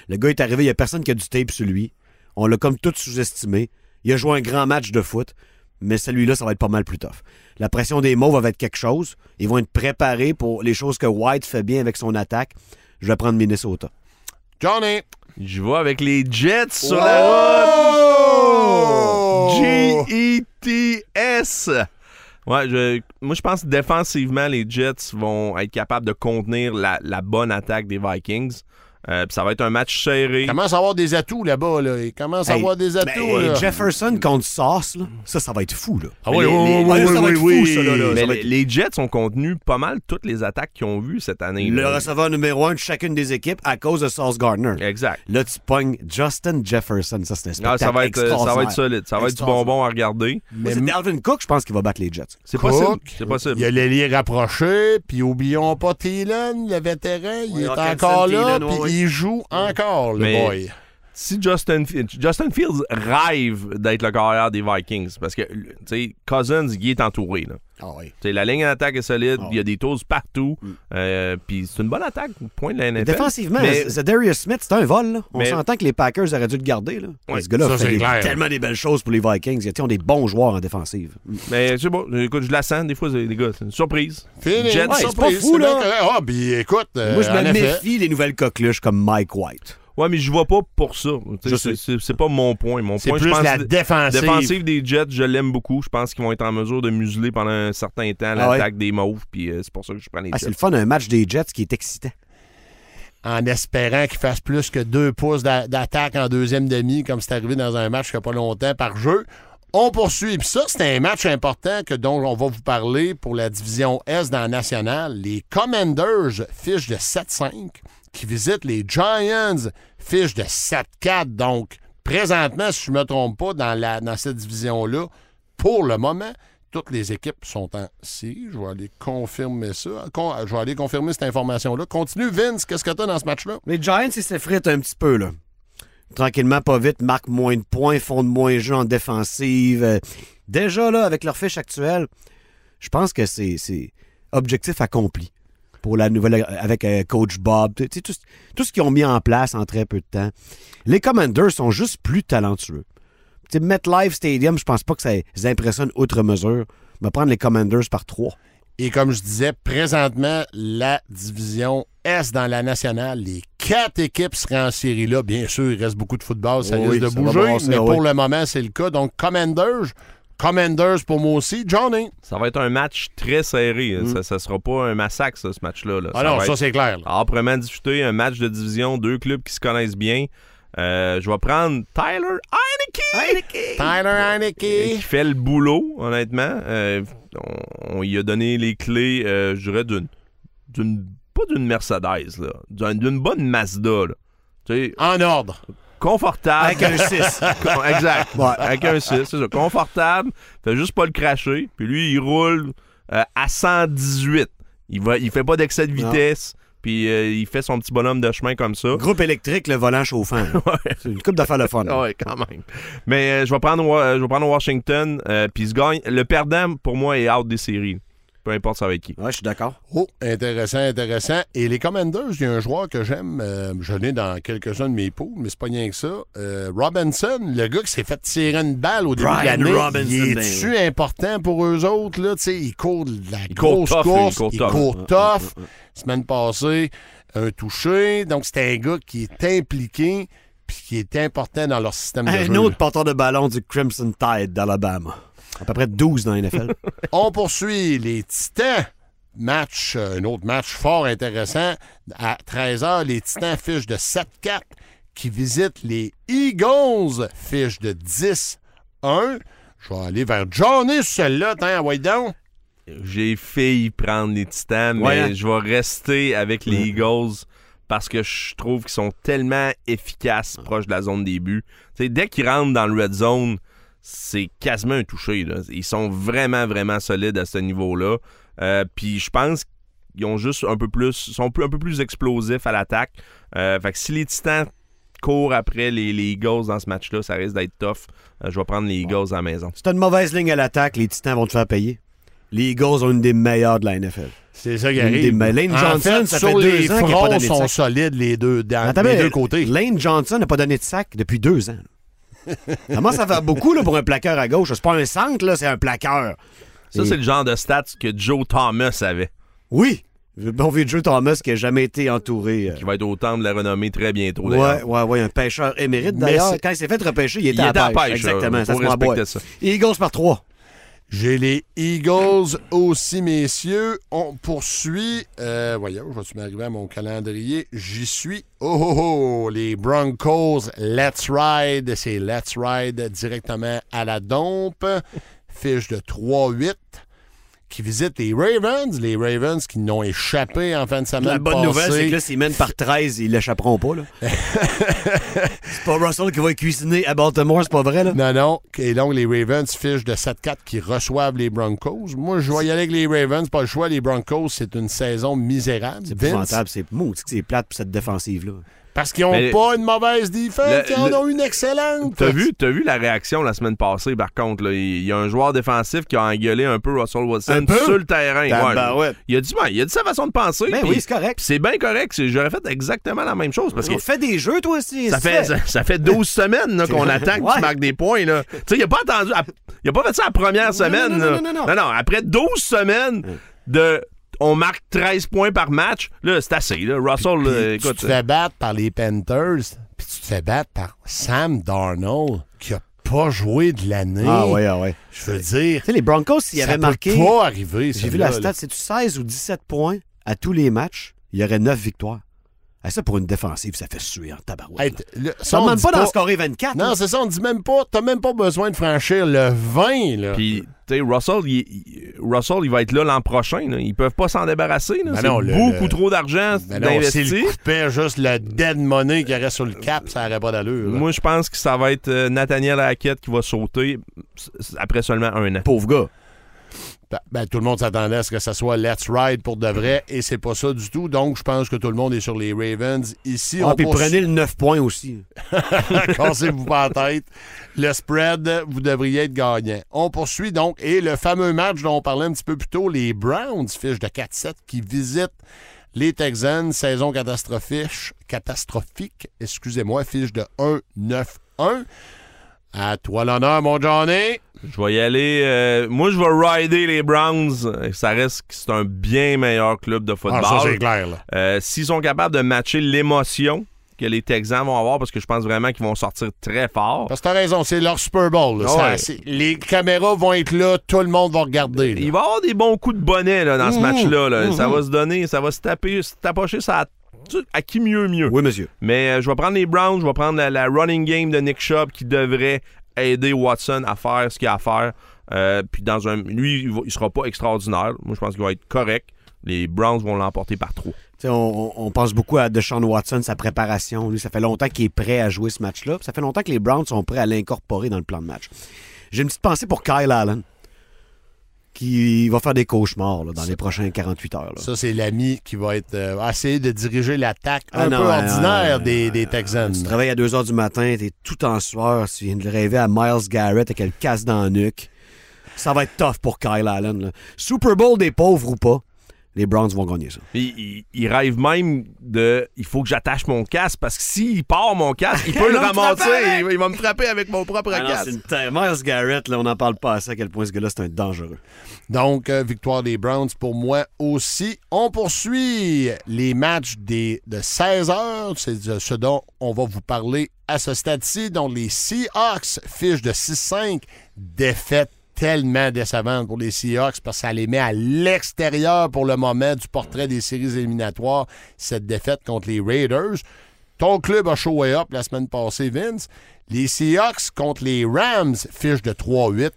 S2: Le gars est arrivé, il n'y a personne qui a du tape sur lui. On l'a comme tout sous-estimé. Il a joué un grand match de foot, mais celui-là, ça va être pas mal plus tough. La pression des Mauves va être quelque chose. Ils vont être préparés pour les choses que White fait bien avec son attaque. Je vais prendre Minnesota.
S1: Johnny!
S3: Je vais avec les Jets sur la route. G-E-T-S. Ouais, je, moi, je pense que défensivement, les Jets vont être capables de contenir la, la bonne attaque des Vikings. Euh, puis ça va être un match serré.
S1: Il commence à avoir des atouts là-bas. Là. Il commence à
S2: Hey,
S1: avoir des atouts.
S2: ben,
S1: là.
S2: Jefferson contre Sauce, là, ça, ça va être fou. Là.
S1: Ah oui,
S3: les-
S1: oui,
S3: les-
S1: oui,
S2: Ouais,
S1: oui,
S2: ça va
S1: oui,
S2: être fou,
S1: oui.
S2: ça, là, là.
S3: Mais
S2: ça va
S3: les,
S2: être-
S3: les Jets ont contenu pas mal toutes les attaques qu'ils ont vues cette année.
S2: Le
S3: là.
S2: receveur numéro un de chacune des équipes à cause de Sauce Gardner.
S3: Exact.
S2: Là, tu pognes Justin Jefferson. Ça, c'est un
S3: Ah,
S2: spectacle
S3: ça, va être, euh, ça va être solide. Ça va être du bonbon à regarder.
S2: Moi, c'est Dalvin Cook, je pense qu'il va battre les Jets.
S3: C'est possible. C'est possible.
S1: Il y a l'ailier rapproché, puis oublions pas Thielen, le vétéran, il est encore là. Il joue encore, le
S3: Mais-
S1: boy.
S3: si Justin, Justin Fields rêve d'être le carrière des Vikings, parce que, tu sais, Cousins, il est entouré, là.
S2: Ah oui.
S3: La ligne d'attaque est solide,
S2: Ah.
S3: il y a des tours partout, euh, puis c'est une bonne attaque, point de la NFL.
S2: Défensivement,
S3: Mais-
S2: Zedarius Smith, c'est un vol. Là. On
S3: Mais-
S2: s'entend que les Packers auraient dû le garder. Là.
S3: Ouais,
S2: ce gars-là fait
S1: c'est
S2: des-
S1: clair.
S2: tellement des belles choses pour les Vikings. Ils ont des bons joueurs en défensive.
S3: Mais c'est bon, écoute, je la sens des fois, les gars, c'est une surprise.
S1: Fini. Ouais,
S2: pas fou, là.
S1: Ah, puis écoute, euh,
S2: Moi, je
S1: en
S2: me méfie des nouvelles coqueluches comme Mike White.
S3: Ouais, mais je vois pas pour ça. C'est pas mon point. Mon
S1: c'est
S3: point, je
S1: plus
S3: pense
S1: la défensive.
S3: défensive des Jets, je l'aime beaucoup. Je pense qu'ils vont être en mesure de museler pendant un certain temps
S2: Ah ouais?
S3: l'attaque des Mauves, puis euh, c'est pour ça que je prends les
S2: Ah,
S3: Jets.
S2: c'est le fun, un match des Jets qui est excitant.
S1: En espérant qu'il fasse plus que deux pouces d'a- d'attaque en deuxième demi, comme c'est arrivé dans un match il n'y a pas longtemps par jeu. On poursuit. Puis ça, c'est un match important que, dont on va vous parler pour la division S dans la nationale. Les Commanders fichent de 7-5 qui visitent les Giants fichent de 7-4. Donc, présentement, si je ne me trompe pas, dans, la, dans cette division-là, pour le moment, toutes les équipes sont en série. Je vais aller confirmer ça. Je vais aller confirmer cette information-là. Continue, Vince. Qu'est-ce que tu as dans ce match-là?
S2: Les Giants, ils s'effritent un petit peu, là. Tranquillement, pas vite, marquent moins de points, font de moins de jeu en défensive. Déjà, là, avec leur fiche actuelle, je pense que c'est objectif accompli pour la nouvelle avec euh, Coach Bob. Tout, tout ce qu'ils ont mis en place en très peu de temps. Les Commanders sont juste plus talentueux. Tu sais, MetLife Stadium, je pense pas que ça les impressionne outre mesure. On va prendre les Commanders par trois.
S1: Et comme je disais, présentement, la division S dans la nationale, les quatre équipes seraient en série là. Bien sûr, il reste beaucoup de football, ça
S2: Oui,
S1: risque de bouger, mais
S2: oui.
S1: pour le moment, c'est le cas. Donc, Commanders, Commanders pour moi aussi. Johnny.
S3: Ça va être un match très serré. Ça, ça sera pas un massacre, ça, ce match-là. là.
S1: Mm. Ah
S3: Ça
S1: non, ça c'est clair.
S3: âprement disputé, un match de division, deux clubs qui se connaissent bien. Euh, je vais prendre Tyler Heineke,
S1: Tyler Heineke.
S3: qui fait le boulot, honnêtement. Euh, on, on lui a donné les clés, euh, je dirais, d'une, d'une- pas d'une Mercedes, là, d'une, d'une bonne Mazda. Là. Tu sais,
S1: En ordre.
S3: Confortable.
S2: Avec un 6.
S3: Con- exact.
S2: Ouais.
S3: Avec un 6, c'est ça. Confortable. Fait juste pas le cracher. Puis lui, il roule euh, à 118. Il, va, il fait pas d'excès de vitesse. Puis euh, il fait son petit bonhomme de chemin comme ça.
S2: Groupe électrique, le volant chauffant. *laughs* C'est une coupe d'affaires le fun.
S3: Ouais, quand même. Mais euh, je vais prendre je vais prendre Washington. puis il se gagne. Le perdant, pour moi, est out des séries. Peu importe ça avec qui.
S2: Ouais, je suis d'accord.
S1: Oh, intéressant, intéressant. Et les Commanders, il y a un joueur que j'aime. euh, je l'ai dans quelques-uns de mes poules, mais c'est pas rien que ça. Euh, Robinson, le gars qui s'est fait tirer une balle au début
S2: Brian
S1: de l'année.
S2: Robinson,
S1: il
S2: ben
S1: est-tu important pour eux autres? Là? Tu sais, il court de la
S3: Il court
S1: grosse
S3: tough,
S1: course.
S3: il court tough.
S1: court tough. Semaine passée, un touché. Donc, c'est un gars qui est impliqué puis qui est important dans leur système de
S2: Un
S1: jeu.
S2: autre porteur de ballon du Crimson Tide d'Alabama. À peu près 12 dans la NFL. *laughs*
S1: On poursuit les Titans. Match, euh, un autre match fort intéressant. À 13h, les Titans fichent de 7-4 qui visitent les Eagles, fichent de 10-1. Je vais aller vers Johnny celle-là. Tiens, wait down.
S3: J'ai failli prendre les Titans, mais
S2: Ouais, hein?
S3: je vais rester avec les Eagles parce que je trouve qu'ils sont tellement efficaces proche de la zone des buts. Tu sais, dès qu'ils rentrent dans le red zone, c'est quasiment un touché. là. Ils sont vraiment, vraiment solides à ce niveau-là. Euh, Puis je pense qu'ils ont juste un peu plus, sont un peu plus explosifs à l'attaque. Euh, fait que si les Titans courent après les, les Eagles dans ce match-là, ça risque d'être tough. Euh, je vais prendre les Eagles à la maison.
S2: Si t'as une mauvaise ligne à l'attaque, les Titans vont te faire payer. Les Eagles ont une des meilleures de la NFL.
S1: C'est ça qui arrive.
S2: des- Lane
S1: en
S2: Johnson,
S1: fait,
S2: ça
S1: sur
S2: fait deux
S1: les
S2: ans qu'il a pas
S1: fronts
S2: donné de
S1: sont
S2: sac.
S1: solides les deux, dans
S2: Attends,
S1: les deux côtés.
S2: Lane Johnson n'a pas donné de sac depuis deux ans. Comment ça fait beaucoup là, pour un plaqueur à gauche? C'est pas un centre, là, c'est un plaqueur.
S3: Ça,
S2: Et-
S3: c'est le genre de stats que Joe Thomas avait,
S2: Oui! Le bon vieux Joe Thomas qui n'a jamais été entouré. euh,
S3: qui va être au temple de la renommée très bientôt.
S2: Ouais,
S3: d'ailleurs.
S2: ouais, ouais, un pêcheur émérite d'ailleurs. Quand il s'est fait repêcher, il était,
S3: Il était à pêche.
S2: Exactement, ça se
S3: ça.
S2: Eagles par trois.
S1: J'ai les Eagles aussi, messieurs. On poursuit. Euh, voyons, je vais-tu m'arriver à mon calendrier? J'y suis. Oh, oh, oh! Les Broncos, Let's Ride. C'est Let's Ride directement à la dompe. Fiche de 3-8. Qui visite les Ravens. Les Ravens qui n'ont échappé en fin de semaine
S2: La bonne
S1: passée.
S2: nouvelle, c'est que là, s'ils mènent par 13, ils l'échapperont pas. Là. *laughs* c'est pas Russell qui va cuisiner à Baltimore, c'est pas vrai. Là?
S1: Non, non. Et donc, les Ravens fichent de 7-4 qui reçoivent les Broncos. Moi, je vais y aller avec les Ravens. Pas le choix. Les Broncos, c'est une saison misérable.
S2: C'est épouvantable, c'est c'est plate pour cette défensive-là.
S1: Parce qu'ils n'ont
S3: Mais-
S1: pas une mauvaise défense,
S3: Le-
S1: ils en
S3: le-
S1: ont une excellente.
S3: T'as vu, t'as vu la réaction la semaine passée, par contre. là. Il y a un joueur défensif qui a engueulé un peu Russell Wilson
S2: Un peu?
S3: sur le terrain.
S2: Tabarouette.
S3: il, a dit, ben, il a dit sa façon de penser.
S2: Ben
S3: puis-
S2: oui, c'est correct.
S3: puis c'est bien correct. C'est- J'aurais fait exactement la même chose parce que
S2: On fait des jeux, toi aussi.
S3: ça fait, ça, ça fait 12 *laughs* semaines là, qu'on attend que
S2: Ouais.
S3: tu marques des points. Là. Tu sais, il a pas attendu. à- il a pas fait ça la première semaine.
S2: non,
S3: là.
S2: non, non, non.
S3: Après 12 semaines de. On marque 13 points par match. Là, c'est assez. Là. Russell, là,
S1: Puis
S3: écoute.
S1: tu te fais battre par les Panthers, puis tu te fais battre par Sam Darnold, qui a pas joué de l'année.
S2: Ah ouais, ah ouais.
S1: Je veux dire,
S2: Tu sais, les Broncos, s'ils
S1: ça
S2: avaient
S1: peut
S2: marqué.
S1: pas arriver.
S2: J'ai vu la stat, c'est-tu 16 ou 17 points à tous les matchs? Il y aurait 9 victoires. Ah, ça, pour une défensive, ça fait suer en tabarouette.
S1: Hey,
S2: ça
S1: on
S2: demande pas d'en scorer 24.
S1: Non, c'est ça, on dit même pas. T'as même pas besoin de franchir le 20, là.
S3: Puis, tu sais, Russell, il, Russell, il va être là l'an prochain. là. Ils peuvent pas s'en débarrasser. là.
S1: Ben
S3: C'est beaucoup
S1: le-
S3: trop d'argent
S1: Ben
S3: d'investir.
S1: coupait juste le dead money qu'il y aurait sur le cap, ça n'aurait pas d'allure. là.
S3: Moi, je pense que ça va être euh, Nathaniel Hackett qui va sauter après seulement un an.
S2: Pauvre gars.
S1: Ben, tout le monde s'attendait à ce que ça soit Let's Ride pour de vrai, et c'est pas ça du tout. Donc, je pense que tout le monde est sur les Ravens. Ici,
S2: Ah,
S1: on
S2: puis
S1: poursuit-
S2: prenez le 9 points aussi. *laughs*
S1: Cassez-vous pas la tête. Le spread, vous devriez être gagnant. On poursuit donc. Et le fameux match dont on parlait un petit peu plus tôt, les Browns, fiche de 4-7, qui visitent les Texans, saison catastrophique, catastrophique, excusez-moi, fiche de 1-9-1. À toi l'honneur, mon Johnny.
S3: Je vais y aller. euh, moi, je vais rider les Browns. Ça reste que c'est un bien meilleur club de football.
S1: Ah, ça, c'est clair, là.
S3: Euh, S'ils sont capables de matcher l'émotion que les Texans vont avoir, parce que je pense vraiment qu'ils vont sortir très fort.
S1: Parce que t'as raison, c'est leur Super Bowl. là. Ça, les caméras vont être là, tout le monde va regarder. là.
S3: Il va y avoir des bons coups de bonnet là, dans ce
S1: Mhm.
S3: match-là. là.
S1: Mhm.
S3: Ça va se donner, ça va se taper, se tapocher ça à qui mieux mieux.
S2: Oui, monsieur.
S3: Mais euh, je vais prendre les Browns, je vais prendre la, la running game de Nick Chubb qui devrait aider Watson à faire ce qu'il a à faire. Euh, puis dans un. Lui, il, il sera pas extraordinaire. Moi, je pense qu'il va être correct. Les Browns vont l'emporter par
S2: sais, on, pense beaucoup à Deshaun Watson, sa préparation. Lui, ça fait longtemps qu'il est prêt à jouer ce match-là. Ça fait longtemps que les Browns sont prêts à l'incorporer dans le plan de match. J'ai une petite pensée pour Kyle Allen, qui va faire des cauchemars là, dans les prochains 48 heures. là.
S1: Ça, c'est l'ami qui va être euh, essayer de diriger l'attaque
S2: Ah
S1: un
S2: non,
S1: peu
S2: euh,
S1: ordinaire
S2: euh,
S1: des, des Texans.
S2: Tu travailles à 2 h du matin, t'es tout en sueur, tu viens de rêver à Miles Garrett avec le casse dans la nuque. Ça va être tough pour Kyle Allen. là. Super Bowl des pauvres ou pas, les Browns vont gagner ça.
S3: Il, il- il rêve même de. Il faut que j'attache mon casque parce que s'il part mon casque, il peut *laughs* le ramasser. Il, va- il va me frapper avec mon propre
S2: Ah
S3: casque.
S2: c'est une Miles Garrett, là, on n'en parle pas assez à quel point ce gars-là, c'est un dangereux.
S1: Donc, euh, victoire des Browns pour moi aussi. On poursuit les matchs des, de 16 heures. C'est de ce dont on va vous parler à ce stade-ci. Donc, les Seahawks fichent de 6-5. Défaite tellement décevante pour les Seahawks parce que ça les met à l'extérieur pour le moment du portrait des séries éliminatoires. Cette défaite contre les Raiders. Ton club a show up la semaine passée, Vince. Les Seahawks contre les Rams fichent de 3-8.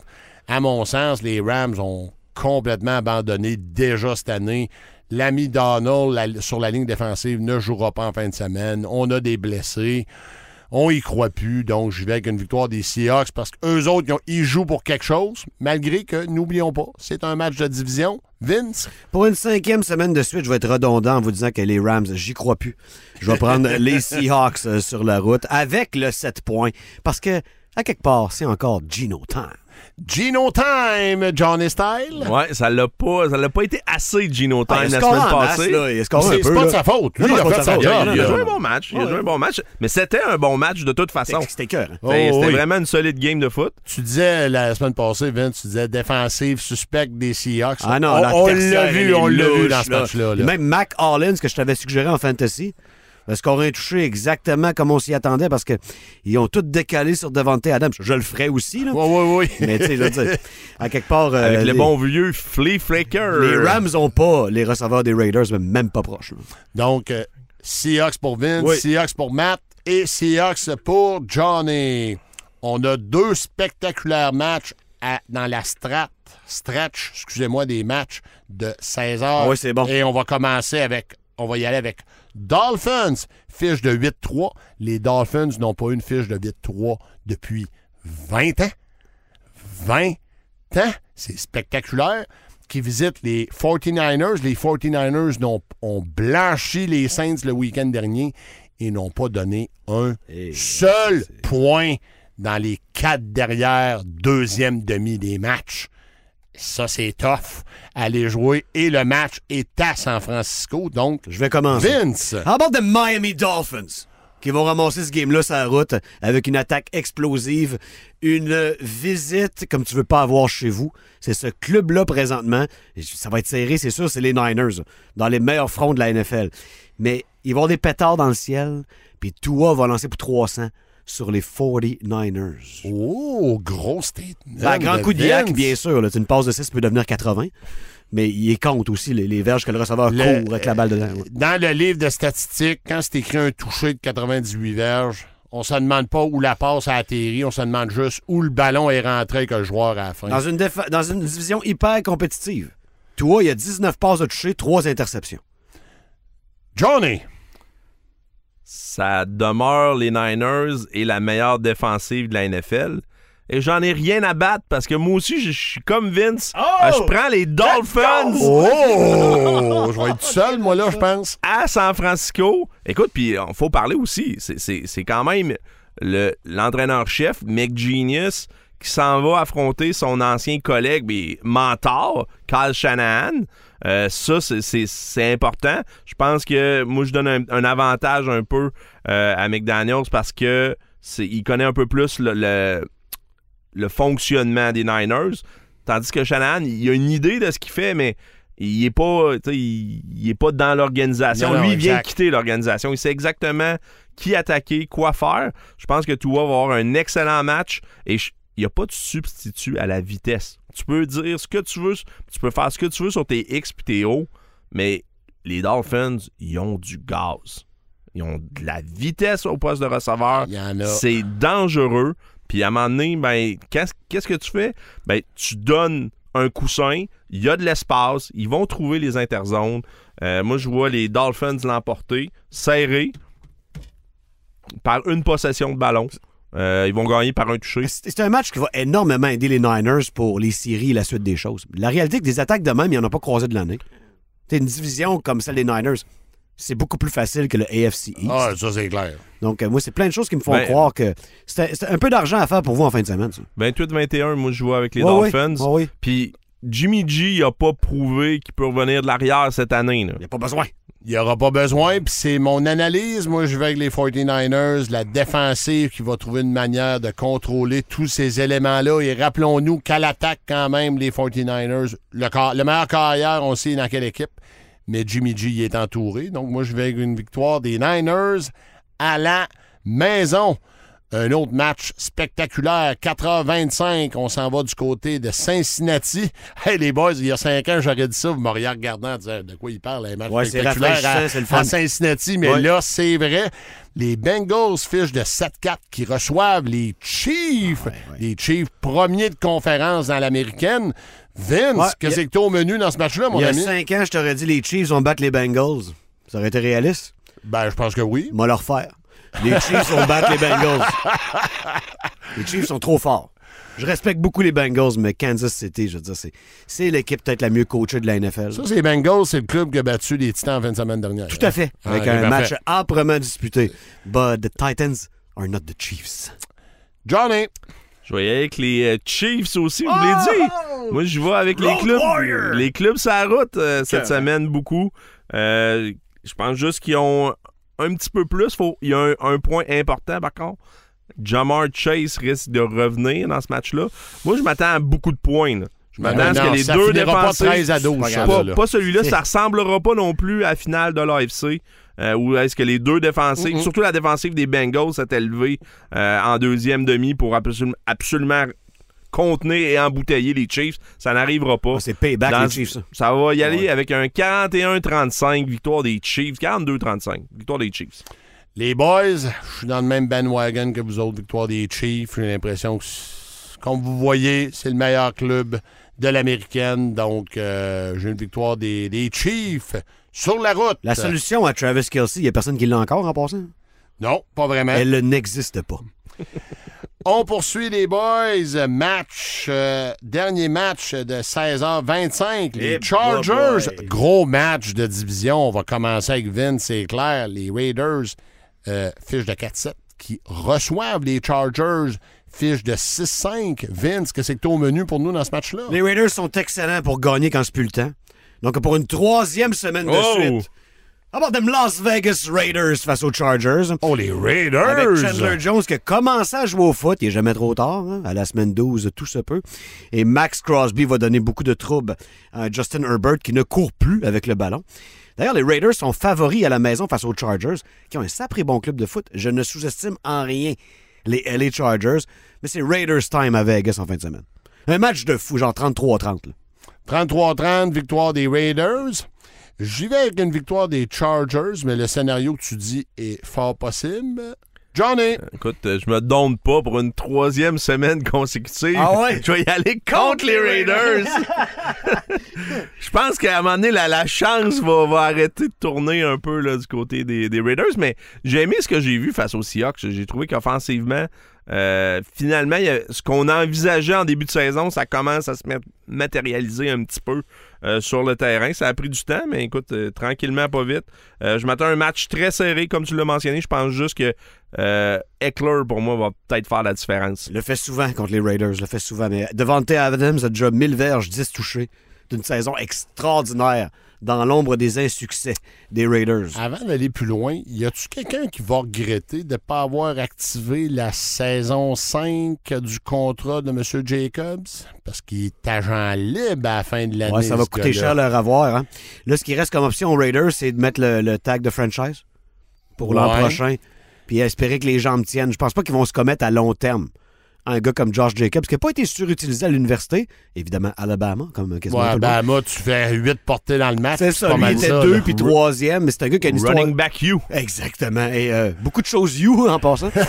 S1: À mon sens, les Rams ont complètement abandonné déjà cette année L'ami Donald sur la ligne défensive ne jouera pas en fin de semaine. On a des blessés. On y croit plus, donc j'y vais avec une victoire des Seahawks parce qu'eux autres, ils, ont- ils jouent pour quelque chose, malgré que, n'oublions pas, c'est un match de division. Vince,
S2: Pour une cinquième semaine de suite, je vais être redondant en vous disant que les Rams, j'y crois plus. Je vais prendre *laughs* les Seahawks euh, sur la route avec le 7 points parce que, à quelque part, c'est encore Gino time.
S1: Gino Time, Johnny Style.
S3: Ouais, ça l'a pas, ça l'a pas été assez Gino Time
S2: Ah, il
S3: la semaine passée.
S1: C'est
S2: peu,
S1: c'est pas de sa faute. Lui,
S2: Non,
S1: il a fait
S2: de
S1: sa
S2: sa faute.
S3: Il a, joué un bon match. Il a joué un bon match. Mais c'était un bon match de toute façon.
S2: C'était cœur. hein.
S3: C'était
S1: Oh,
S3: c'était
S1: oui.
S3: vraiment une solide game de foot.
S1: Tu disais la semaine passée, Vince, tu disais défensive suspecte des Seahawks.
S2: Ah non,
S1: on,
S2: la
S1: vu, on l'a vu dans ce
S2: là.
S1: match-là. là.
S2: Même Mac Hollins, que je t'avais suggéré en fantasy, va scorer un touché exactement comme on s'y attendait parce que ils ont tout décalé sur Devante Adams. Je le ferais aussi, là.
S1: Oui, oui, oui.
S2: Mais tu sais, je veux dire, à quelque part. euh,
S3: Avec le
S2: les,
S3: bon vieux Flea Flaker.
S2: les Rams ont pas les receveurs des Raiders, mais même pas proches. là.
S1: Donc, euh, Seahawks pour Vince,
S2: Oui.
S1: Seahawks pour Matt et Seahawks pour Johnny. On a deux spectaculaires matchs à- dans la strat, stretch, excusez-moi, des matchs de 16 heures.
S2: Ah oui, c'est bon.
S1: Et on va commencer avec, on va y aller avec Dolphins, fiche de 8-3. Les Dolphins n'ont pas eu une fiche de 8-3 depuis 20 ans. 20 ans, c'est spectaculaire, qui visitent les 49ers. Les 49ers n'ont- ont blanchi les Saints le week-end dernier et n'ont pas donné un
S2: Et-
S1: seul point dans les quatre derrière deuxième demi des matchs. Ça, c'est tough. Aller jouer et le match est à San Francisco. Donc,
S2: Je vais commencer.
S1: Vince,
S2: How about the Miami Dolphins? Qui vont ramasser ce game-là sur la route avec une attaque explosive, une visite comme tu veux pas avoir chez vous. C'est ce club-là présentement. Ça va être serré, c'est sûr, c'est les Niners, dans les meilleurs fronts de la NFL. Mais ils vont avoir des pétards dans le ciel, puis Tua va lancer pour 300 sur les 49ers.
S1: oh, gros statement.
S2: Un grand coup
S1: Vince.
S2: bien sûr. là. Une passe de 6 peut devenir 80. Mais il compte aussi les, les verges que le receveur
S1: Le-
S2: court avec la balle dedans. ouais.
S1: Dans le livre de statistiques, quand c'est écrit un touché de 98 verges, on se demande pas où la passe a atterri, on se demande juste où le ballon est rentré avec le joueur à la fin.
S2: Dans une, défa- dans une division hyper compétitive. Toi, il y a 19 passes de toucher, 3 interceptions.
S1: Johnny,
S3: Ça demeure les Niners et la meilleure défensive de la NFL. Et j'en ai rien à battre parce que moi aussi, je suis comme Vince. Euh, je prends les Dolphins
S1: oh, je vais être seul, moi, là, je pense.
S3: à San Francisco. Écoute, puis il faut parler aussi. C'est- C'est c'est quand même le- l'entraîneur-chef, McGenius, qui s'en va affronter son ancien collègue, mais mentor, Kyle Shanahan. Euh, ça, c'est- important. Je pense que moi, je donne un, un avantage un peu euh, à McDaniels parce que il connaît un peu plus le, le- le fonctionnement des Niners. Tandis que Shanahan, il a une idée de ce qu'il fait, mais il est pas, il, il est pas dans l'organisation. Lui, il vient
S1: exact.
S3: quitter l'organisation. Il sait exactement qui attaquer, quoi faire. Je pense que Tua va avoir un excellent match et je- il n'y a pas de substitut à la vitesse. Tu peux dire ce que tu veux, tu peux faire ce que tu veux sur tes X et tes O, mais les Dolphins, ils ont du gaz. Ils ont de la vitesse au poste de receveur. C'est dangereux. Puis à un moment donné, ben, qu'est-ce qu'est-ce que tu fais? Ben, tu donnes un coussin, il y a de l'espace, ils vont trouver les interzones. Euh, moi, je vois les Dolphins l'emporter, serré, par une possession de ballon. Euh, ils vont gagner par un touché.
S2: C'est un match qui va énormément aider les Niners pour les séries et la suite des choses. La réalité, c'est que des attaques de même, il n'y en a pas croisé de l'année. C'est une division comme celle des Niners. C'est beaucoup plus facile que le AFC East.
S1: Ah, ça, c'est clair.
S2: Donc, euh, moi, c'est plein de choses qui me font
S3: Ben-
S2: croire que c'est un peu d'argent à faire pour vous en fin de semaine. ça.
S3: 28-21, moi, je joue avec les
S2: Ouais.
S3: Dolphins.
S2: Ouais, ouais.
S3: Jimmy G a pas prouvé qu'il peut revenir de l'arrière cette année.
S2: Il n'y a pas besoin.
S1: Il n'y aura pas besoin, puis c'est mon analyse. Moi, je vais avec les 49ers, la défensive qui va trouver une manière de contrôler tous ces éléments-là. Et rappelons-nous qu'à l'attaque, quand même, les 49ers, le, meilleur carrière, on sait dans quelle équipe, mais Jimmy G est entouré. Donc, moi, je vais avec une victoire des Niners à la maison. Un autre match spectaculaire, 4h25. On s'en va du côté de Cincinnati. *laughs* Hey, les boys, il y a 5 ans, j'aurais dit ça. Vous m'auriez regardé en disant de quoi il parle, un match
S2: Ouais,
S1: spectaculaire à,
S2: le fun.
S1: à Cincinnati. Mais
S2: Ouais.
S1: là, c'est vrai. Les Bengals fichent de 7-4 qui reçoivent les Chiefs. Les Chiefs premiers de conférence dans l'américaine. Vince, qu'est-ce que t'as au menu dans ce match-là, mon
S2: Il y a
S1: ami?
S2: cinq ans, je t'aurais dit les Chiefs vont battre les Bengals. Ça aurait été réaliste?
S1: Ben, je pense que oui.
S2: Moi, le refaire. Les Chiefs vont battre les Bengals. Les Chiefs sont trop forts. Je respecte beaucoup les Bengals, mais Kansas City, je veux dire, c'est, l'équipe peut-être la mieux coachée de la NFL.
S1: Ça, c'est les Bengals, c'est le club qui a battu les Titans en fin de semaine dernière.
S2: Tout à fait.
S1: Ah,
S2: Avec un match
S1: parfait.
S2: âprement disputé. But the Titans are not the Chiefs.
S1: Johnny,
S3: Je vais y aller avec les euh, Chiefs aussi, vous l'ai dit. Moi, je vais avec les clubs. Les clubs, ça route euh, cette semaine beaucoup. Euh, je pense juste qu'ils ont un petit peu plus. Faut, il y a un, un point important, par contre. Jamar Chase risque de revenir dans ce match-là. Moi, je m'attends à beaucoup de points. là. Je m'attends à ce que les
S1: ça
S3: deux
S1: finira pas
S3: défensifs...
S1: 13 à 12,
S2: pas
S3: celui-là, ça ressemblera pas non plus à la finale de l'AFC. Euh, où est-ce que les deux défensives, surtout la défensive des Bengals, s'est élevée euh, en deuxième demi pour absolu- absolument contenir et embouteiller les Chiefs. Ça n'arrivera pas.
S2: Ah, c'est payback,
S3: Dans-
S2: les Chiefs. ça.
S3: Va y aller
S2: Ouais.
S3: avec un 41-35, victoire des Chiefs. 42-35, victoire des Chiefs.
S1: les boys, je suis dans le même bandwagon que vous autres, victoire des Chiefs. J'ai l'impression que, comme vous voyez, c'est le meilleur club de l'américaine. Donc, euh, j'ai une victoire des, des Chiefs sur la route.
S2: La solution à Travis Kelsey, il n'y a personne qui l'a encore en passant?
S1: Non, pas vraiment.
S2: Elle n'existe pas. *laughs*
S1: On poursuit les boys. Match, euh, dernier match de 16h25. Les
S2: Eh,
S1: Chargers,
S2: boy.
S1: gros match de division. On va commencer avec Vince, c'est clair. Les Raiders, euh, fiche de 4-7, qui reçoivent les Chargers, fiche de 6-5. Vince, que c'est au menu pour nous dans ce match-là?
S2: Les Raiders sont excellents pour gagner quand c'est plus le temps. Donc, pour une troisième semaine de
S3: Oh!
S2: suite. About them Las Vegas Raiders face aux Chargers?
S1: Oh, les Raiders!
S2: Avec Chandler Jones qui a commencé à jouer au foot, il est jamais trop tard, hein, à la semaine 12, tout se peut. Et Max Crosby va donner beaucoup de troubles à Justin Herbert qui ne court plus avec le ballon. D'ailleurs, les Raiders sont favoris à la maison face aux Chargers, qui ont un sacré bon club de foot. Je ne sous-estime en rien les LA Chargers, mais c'est Raiders time à Vegas en fin de semaine. Un match de fou, genre 33-30. là.
S1: 33-30, victoire des Raiders. J'y vais avec une victoire des Chargers, mais le scénario que tu dis est fort possible. Johnny!
S3: Écoute, je me donne pas pour une troisième semaine consécutive.
S2: Ah ouais?
S3: Je vais y aller contre les Raiders. *laughs* je pense qu'à un moment donné, la, la chance va, va arrêter de tourner un peu là, du côté des, des Raiders. Mais j'ai aimé ce que j'ai vu face aux Seahawks. J'ai trouvé qu'offensivement, euh, finalement, ce qu'on envisageait en début de saison, ça commence à se mat- matérialiser un petit peu euh, sur le terrain. Ça a pris du temps, mais écoute, euh, tranquillement, pas vite. Je m'attends à un match très serré, comme tu l'as mentionné. Je pense juste que Eckler, pour moi, va peut-être faire la différence.
S2: Le fait souvent contre les Raiders, le fait souvent. Mais Devante Adams a déjà 1000 verges, 10 touchés d'une saison extraordinaire dans l'ombre des insuccès des Raiders.
S1: Avant d'aller plus loin, y a-tu quelqu'un qui va regretter de ne pas avoir activé la saison 5 du contrat de M. Jacobs? Parce qu'il est agent libre à la fin de l'année.
S2: Ouais, ça va coûter
S1: gars-là.
S2: cher leur avoir. Hein. Là, ce qui reste comme option aux Raiders, c'est de mettre le, le tag de franchise pour l'an prochain. Puis espérer que les jambes tiennent. Je pense pas qu'ils vont se commettre à long terme. Un gars comme Josh Jacobs, qui n'a pas été surutilisé à l'université, évidemment Alabama, comme quasiment
S1: Ouais,
S2: tout le
S1: ben,
S2: monde.
S1: tu fais 8 portées dans le match.
S2: C'est ça, lui était
S1: ça,
S2: deux
S1: là.
S2: puis troisième, mais c'est un gars qui a une histoire...
S3: Running back you.
S2: Exactement. Et euh, beaucoup de choses you en passant. *laughs*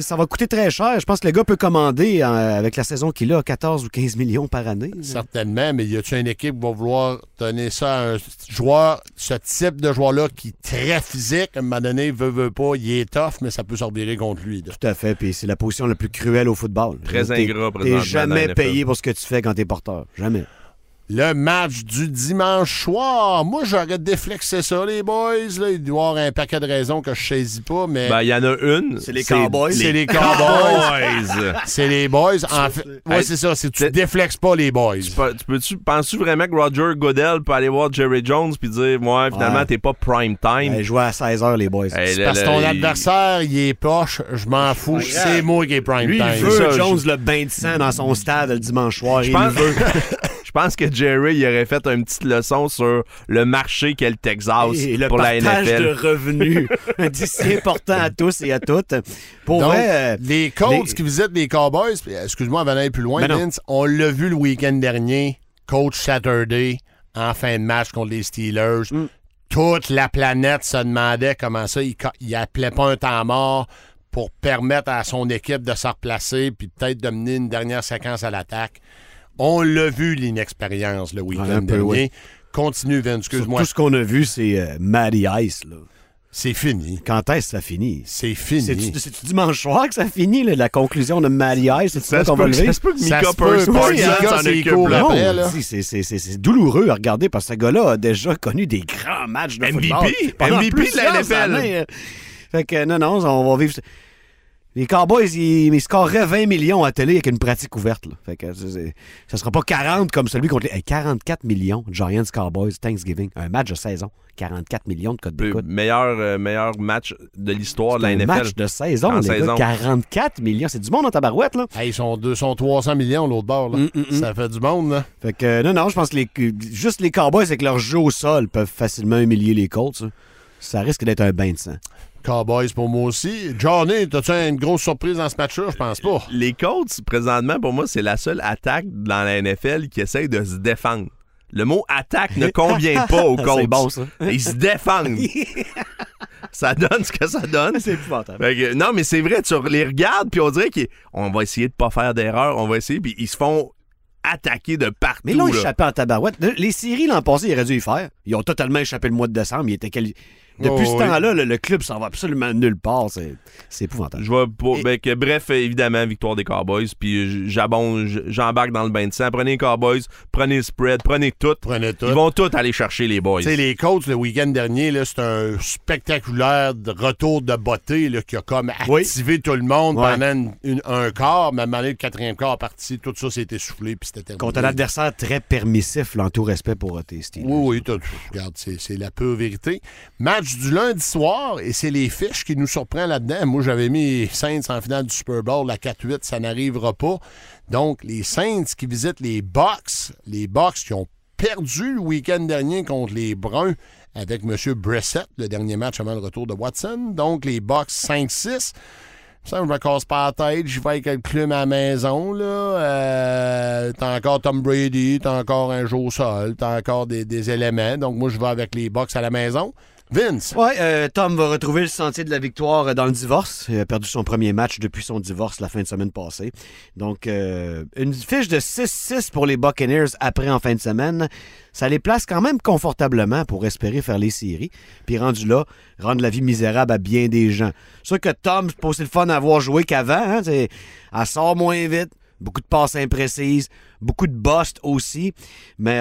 S2: Ça va coûter très cher. Je pense que le gars peut commander euh, avec la saison qu'il a 14 ou 15 millions par année.
S1: Certainement, mais y a-tu une équipe qui va vouloir donner ça à un joueur, ce type de joueur-là qui est très physique, à un moment donné, veut, veut pas, il est tough, mais ça peut s'orbirer contre lui. là.
S2: Tout à fait. Puis c'est la position la plus cruelle au football.
S3: Très
S2: T'es-
S3: ingrat
S2: T'es jamais payé pour ce que tu fais quand t'es porteur. Jamais.
S1: Le match du dimanche soir. Moi, j'aurais déflexé ça, les boys. Là. Il doit y avoir un paquet de raisons que je saisis pas, mais
S3: Ben, il y en a une.
S2: C'est les Cowboys.
S1: c'est les Cowboys. *laughs* C'est les boys. En fait, ouais, c'est ça. C'est tu
S3: c'est-
S1: déflexes pas les boys.
S3: Tu peux- tu penses-tu vraiment que Roger Goodell peut aller voir Jerry Jones puis dire, ouais, finalement,
S2: Ouais.
S3: t'es pas prime time?
S2: Hey, jouer à 16h, les boys.
S3: Hey,
S1: C'est
S3: le-
S1: parce que ton
S3: il-
S1: adversaire, il est poche, je m'en fous. C'est moi qui est prime
S2: Lui, il
S1: time.
S2: veut
S3: ça,
S2: Jones
S3: je-
S2: le bain de sang dans son stade le dimanche soir.
S3: Je
S2: Il
S3: pense,
S2: le veut. *laughs*
S3: je pense que Jerry il aurait fait une petite leçon sur le marché qu'est le Texas
S2: Et le
S3: pour la
S2: partage
S3: NFL.
S2: de revenus. *laughs* D'ici important à tous et à toutes. Pour
S1: Donc,
S2: vrai, euh,
S1: les Colts
S2: les-
S1: qui visitent les Cowboys, excuse-moi avant d'aller plus loin,
S2: Ben.
S1: Vince, on l'a vu le week-end dernier, Coach Saturday, en fin de match contre les Steelers.
S2: Mm.
S1: Toute la planète se demandait comment ça, il, ca- il appelait pas un temps mort pour permettre à son équipe de se replacer puis peut-être de mener une dernière séquence à l'attaque. On l'a vu, l'inexpérience, le week-end dernier.
S2: oui.
S1: Continue, Vince, excuse-moi.
S2: Tout ce qu'on a vu, c'est euh, Matty Ice. Là.
S1: C'est fini.
S2: Quand est-ce que ça finit?
S1: C'est fini.
S2: C'est-tu c'est-tu dimanche soir que ça finit, là, la conclusion de Matty Ice? C'est ça qu'on va lever?
S3: ça se peut que Mika
S1: c'est
S2: c'est- c'est c'est- c'est douloureux à regarder parce que ce gars-là a déjà connu des grands matchs de
S3: MVP,
S2: football. pendant
S3: MVP de la NFL.
S2: années. Fait que non, non, on va vivre... Les Cowboys, ils, ils scoreraient 20 millions à télé avec une pratique ouverte. Là. Fait que c'est- c'est- ça sera pas 40 comme celui contre les... Hey, 44 millions, Giants Cowboys, Thanksgiving. Un match de saison. 44 millions de codes
S3: Le
S2: d'écoute.
S3: meilleur, euh, meilleur match de l'histoire de la
S2: un
S3: NFL.
S2: match de saison, les
S3: saison.
S2: gars. 44 millions. C'est du monde en tabarouette, là.
S1: Hey, ils sont, deux, sont 300 millions, l'autre bord. là.
S2: Mm, mm, mm.
S1: Ça fait du monde, là.
S2: Fait que, euh, non, non, je pense que les, juste les Cowboys avec leur jeu au sol peuvent facilement humilier les Colts. ça. Ça risque d'être un bain de sang.
S1: Cowboys pour moi aussi. Johnny, t'as-tu une grosse surprise dans ce match-là? Je pense pas.
S3: Les Colts, présentement, pour moi, c'est la seule attaque dans la NFL qui essaye de se défendre. Le mot attaque ne convient pas aux *laughs* Colts.
S2: C'est bon, ça.
S3: Ils se défendent. *laughs* ça donne ce que ça donne.
S2: C'est épouvantable.
S3: Que, non, mais c'est vrai, tu les regardes, puis on dirait qu'on va essayer de pas faire d'erreur, on va essayer, puis ils se font attaquer de partout.
S2: Mais là, ils échappaient en tabarouette. Les séries l'an passé, ils auraient dû y faire. Ils ont totalement échappé le mois de décembre. Ils étaient quali- Depuis
S1: Oh,
S2: ce
S1: oui.
S2: temps-là, le, le club s'en va absolument nulle part. C'est c'est épouvantable.
S3: Je pour-
S2: Et-
S3: ben, que, bref, évidemment, victoire des Cowboys. Puis j'embarque dans le bain de sang. Prenez les Cowboys, prenez le spread, prenez tout.
S1: Prenez tout.
S3: Ils vont tous aller chercher les boys.
S1: Tu sais, les Colts, le week-end dernier, là, c'est un spectaculaire de retour de beauté là, qui a comme
S2: Oui.
S1: activé tout le monde
S2: Ouais.
S1: pendant une- une- un quart. Mais à un moment donné, le quatrième quart parti, tout ça s'est essoufflé puis c'était terminé.
S2: Contre un adversaire très permissif, là, en tout respect pour tes Steelers.
S1: Oui, oui, regarde, c'est c'est la pure vérité. Match du lundi soir, et c'est les fiches qui nous surprennent là-dedans. Moi, j'avais mis Saints en finale du Super Bowl, la 4-8, ça n'arrivera pas. Donc, les Saints qui visitent les Bucks, les Bucks qui ont perdu le week-end dernier contre les Bruns avec M. Brissett, le dernier match avant le retour de Watson. Donc, les Bucks 5-6. Ça, me casse pas la tête. J'y vais avec le club à la maison. Euh, t'as encore Tom Brady, t'as encore un au sol, t'as encore des, des éléments. Donc, moi, je vais avec les Bucks à la maison. Vince,
S2: Ouais, euh, Tom va retrouver le sentier de la victoire euh, dans le divorce. Il a perdu son premier match depuis son divorce la fin de semaine passée. Donc, euh, une fiche de 6-6 pour les Buccaneers après en fin de semaine. Ça les place quand même confortablement pour espérer faire les séries. Puis rendu là, rendre la vie misérable à bien des gens. Sûr que Tom, c'est pas aussi le fun à avoir joué qu'avant. Hein? Elle sort moins vite. Beaucoup de passes imprécises, beaucoup de busts aussi, mais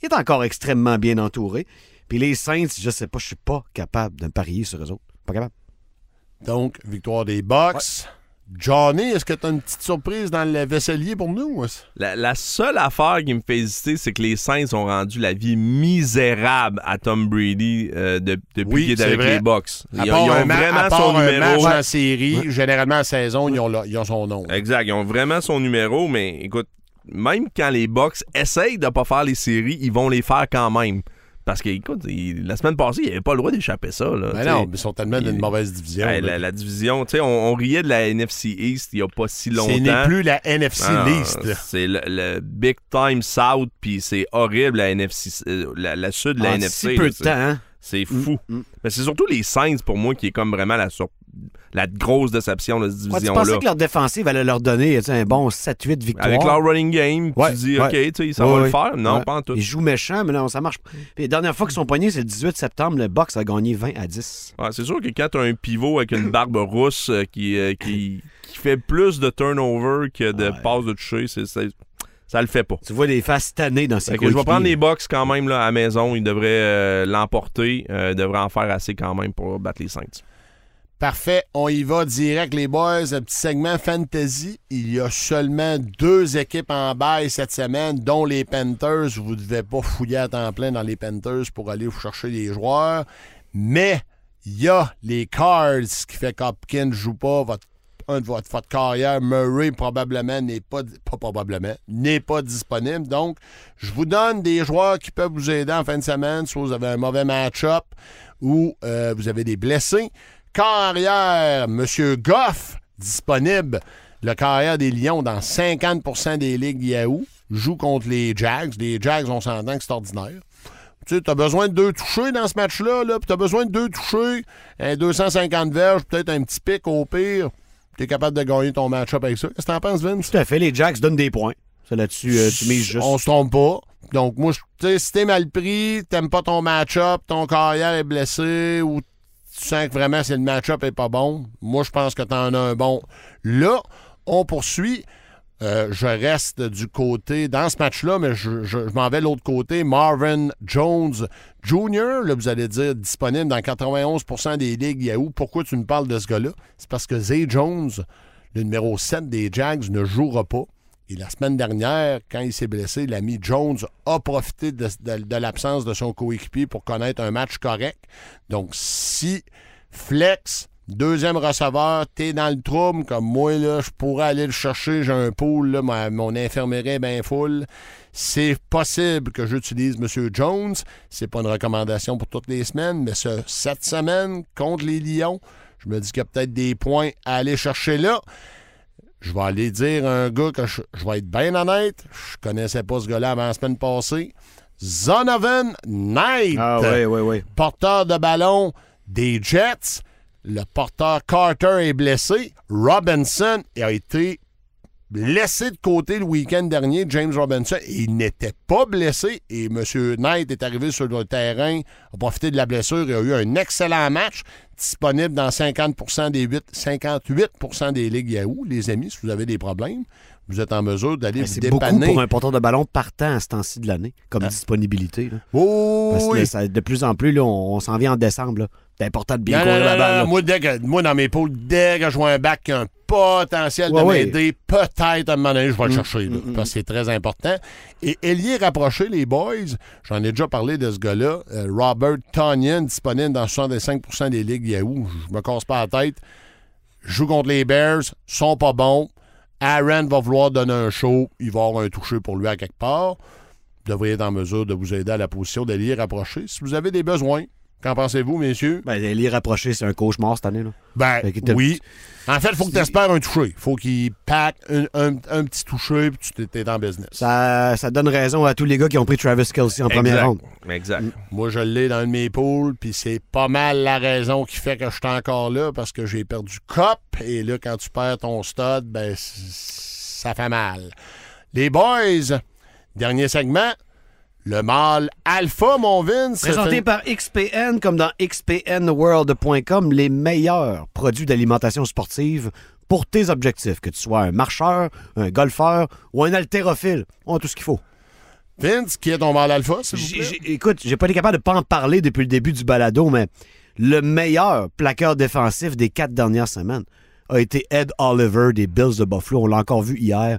S2: il est encore extrêmement bien entouré. Puis les Saints, je sais pas, je suis pas capable de me parier sur eux autres. Pas capable.
S1: donc, victoire des Bucks. Johnny, est-ce que t'as une petite surprise dans le vaisselier pour nous?
S3: La, la seule affaire qui me fait hésiter, c'est que les Saints ont rendu la vie misérable à Tom Brady euh, de- depuis
S1: Oui,
S3: qu'il est avec
S1: vrai.
S3: les Bucks. Ils, ont- ils
S1: un
S3: ont
S1: ma- à
S3: vraiment
S1: part
S3: son
S1: un
S3: numéro.
S1: match en série, généralement en saison, ils ont, ils ont son nom.
S3: Exact, ils ont vraiment son numéro, mais écoute, même quand les Bucks essayent de pas faire les séries, ils vont les faire quand même. Parce que, écoute, il- la semaine passée, il avait pas le droit d'échapper ça. Là,
S1: Ben non, mais ils sont tellement d'une mauvaise division.
S3: Hey, la, la division, tu sais, on, on riait de la NFC East il y a pas si longtemps.
S1: Ce n'est plus la NFC
S3: Ah,
S1: Least. là.
S3: C'est le, le Big Time South, puis c'est horrible la NFC, euh, la, la sud de la
S2: En
S3: NFC.
S2: si peu de
S3: c'est-
S2: temps, hein?
S3: C'est fou.
S2: Mm, mm.
S3: Mais c'est surtout les Saints pour moi qui est comme vraiment la, sur- la grosse déception de cette
S2: Ouais, tu
S3: division-là.
S2: pensais que leur défensive allait leur donner un bon 7-8 victoires?
S3: Avec leur running game,
S2: Ouais,
S3: tu dis,
S2: ouais.
S3: OK, ça
S2: Ouais,
S3: va
S2: ouais.
S3: le faire. Non,
S2: Ouais.
S3: pas en tout.
S2: Ils jouent méchant, mais non, ça marche pas. Puis la dernière fois qu'ils sont poignés, c'est le 18 septembre. Le Box a gagné 20 à 10.
S3: Ouais, c'est sûr que quand tu as un pivot avec une barbe *coughs* rousse euh, qui, euh, qui, qui fait plus de turnover que de
S2: Ouais.
S3: passes de toucher, c'est, ça le fait pas.
S2: Tu vois des faces tannées dans ces
S3: que je vais prendre les Bucks quand même là, à la maison. Ils devraient euh, l'emporter. Euh, ils devraient en faire assez quand même pour battre les Saints.
S1: Parfait, on y va direct, les boys. Un petit segment fantasy. Il y a seulement deux équipes en bail cette semaine, dont les Panthers. Vous ne devez pas fouiller à temps plein dans les Panthers pour aller vous chercher les joueurs. Mais il y a les Cards, qui fait qu'Hopkins ne joue pas. Un de votre, votre carrière, Murray, probablement n'est pas, pas probablement, n'est pas disponible. Donc, je vous donne des joueurs qui peuvent vous aider en fin de semaine, soit vous avez un mauvais match-up ou euh, vous avez des blessés. Carrière, M. Goff, disponible. Le carrière des Lions dans 50% des ligues Yahoo. Joue contre les Jags. Les Jags, on s'entend que c'est ordinaire. Tu sais, as besoin de deux touchés dans ce match-là, là, puis tu as besoin de deux touchés, un 250 verges, peut-être un petit pic au pire. Tu es capable de gagner ton match-up avec ça. Qu'est-ce que t'en penses, Vince?
S2: Tout à fait, les Jacks donnent des points. Ça là-dessus, euh, tu mises juste.
S1: On se trompe pas. Donc, moi, je- tu sais, si t'es mal pris, t'aimes pas ton match-up, ton carrière est blessé ou tu sens que vraiment c'est le match-up est pas bon, moi, je pense que t'en as un bon. Là, on poursuit. Euh, je reste du côté, dans ce match-là, mais je m'en vais de l'autre côté. Marvin Jones Jr., là, vous allez dire disponible dans 91% des ligues Yahoo. Pourquoi tu me parles de ce gars-là? C'est parce que Zay Jones, le numéro 7 des Jags, ne jouera pas. Et la semaine dernière, quand il s'est blessé, l'ami Jones a profité de, l'absence de son coéquipier pour connaître un match correct. Donc, si Flex, deuxième receveur, t'es dans le trouble, comme moi, je pourrais aller le chercher, j'ai un pool, là, mon infirmerie est bien full. C'est possible que j'utilise M. Jones. C'est pas une recommandation pour toutes les semaines, mais ce- cette semaine, contre les Lions, je me dis qu'il y a peut-être des points à aller chercher là. Je vais aller dire à un gars que je, je vais être bien honnête. Je connaissais pas ce gars-là avant la semaine passée. Zonovan Knight,
S2: Ah, ouais, ouais, ouais.
S1: porteur de ballon des Jets. Le porteur Carter est blessé. Robinson a été laissé de côté le week-end dernier, James Robinson. Il n'était pas blessé et M. Knight est arrivé sur le terrain, a profité de la blessure et a eu un excellent match disponible dans 50% des 8, 58% des ligues Yahoo. Les amis, si vous avez des problèmes, vous êtes en mesure d'aller vous
S2: C'est beaucoup
S1: dépanner.
S2: pour un porteur de ballon partant à ce temps-ci de l'année, comme disponibilité. là.
S1: Oh,
S2: Parce que
S1: oui.
S2: là, ça- de plus en plus, là, on, on s'en vient en décembre. C'est important de bien
S1: Non,
S2: courir
S1: non,
S2: la balle.
S1: non. Moi, dès que- moi, dans mes poules, dès que je vois un bac qui a un potentiel
S2: Ouais,
S1: de
S2: ouais.
S1: m'aider, peut-être à un moment donné, je vais le
S2: Mm,
S1: chercher. là, parce que c'est très important. Et ailier rapproché, les boys, j'en ai déjà parlé de ce gars-là. euh, Robert Tonyan, disponible dans 65% des ligues Yahoo. Je me casse pas la tête. Joue contre les Bears, sont pas bons. Aaron va vouloir donner un show. Il va avoir un toucher pour lui à quelque part. Vous devriez être en mesure de vous aider à la position d'ailier rapproché. Si vous avez des besoins, qu'en pensez-vous, messieurs?
S2: Ben, les rapprocher, c'est un cauchemar cette année. Là.
S1: Ben, oui. En fait, il faut que tu espères un toucher. Il faut qu'il pack un, un- un petit toucher puis tu t'es- en business.
S2: Ça, ça donne raison à tous les gars qui ont pris Travis Kelsey en première ronde.
S3: Exact.
S1: Moi, je l'ai dans mes poules, puis c'est pas mal la raison qui fait que je suis encore là parce que j'ai perdu Cop. Et là, quand tu perds ton stud, ben, ça fait mal. Les boys, dernier segment. Le mâle alpha, mon Vince.
S2: Présenté
S1: fait-
S2: par XPN, comme dans xpnworld.com, les meilleurs produits d'alimentation sportive pour tes objectifs, que tu sois un marcheur, un golfeur ou un haltérophile. On a tout ce qu'il faut.
S1: Vince, qui est ton mâle alpha, s'il vous plaît?
S2: écoute, j'ai pas été capable de pas en parler depuis le début du balado, mais le meilleur plaqueur défensif des quatre dernières semaines a été Ed Oliver des Bills de Buffalo. On l'a encore vu hier.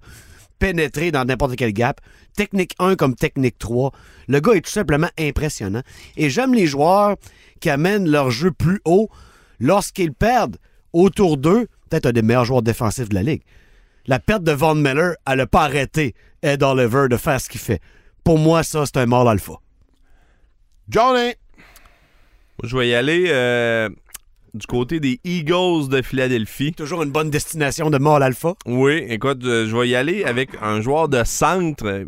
S2: Pénétrer dans n'importe quel gap. Technique 1 comme technique 3. Le gars est tout simplement impressionnant. Et j'aime les joueurs qui amènent leur jeu plus haut lorsqu'ils perdent autour d'eux, peut-être un des meilleurs joueurs défensifs de la Ligue. La perte de Von Miller, elle n'a pas arrêté Ed Oliver de faire ce qu'il fait. Pour moi, ça, c'est un mâle alpha.
S1: Johnny!
S3: Je vais y aller euh, du côté des Eagles de Philadelphie.
S2: Toujours une bonne destination de mâle alpha.
S3: Oui, écoute, euh, je vais y aller avec un joueur de centre.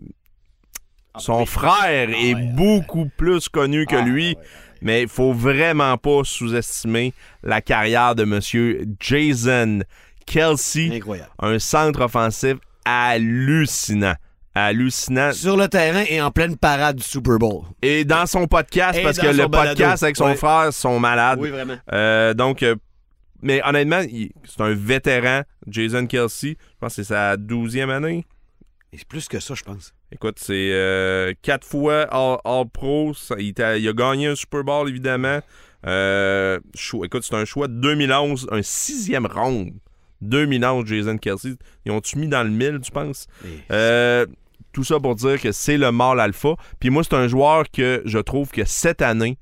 S3: Son frère est beaucoup plus connu que lui, mais il faut vraiment pas sous-estimer la carrière de Monsieur Jason Kelsey,
S2: Incroyable.
S3: un centre offensif hallucinant. Hallucinant.
S2: Sur le terrain et en pleine parade du Super Bowl.
S3: Et dans son podcast,
S2: Et
S3: parce
S2: dans
S3: que
S2: son
S3: le
S2: balado.
S3: podcast avec son frère sont malades.
S2: vraiment.
S3: Euh, donc, euh, mais honnêtement, il- c'est un vétéran, Jason Kelsey. Je pense que c'est sa douzième année.
S2: Et c'est plus que ça, je pense.
S3: Écoute, c'est euh, quatre fois All, All Pro. Ça, Il, il a gagné un Super Bowl, évidemment. Euh, choix- écoute, c'est un choix de 2011, un sixième round. 2011, Jason Kelsey. Ils ont-tu mis dans le mille, tu penses? Euh, tout ça pour dire que c'est le mâle alpha. Puis moi, c'est un joueur que je trouve que cette année,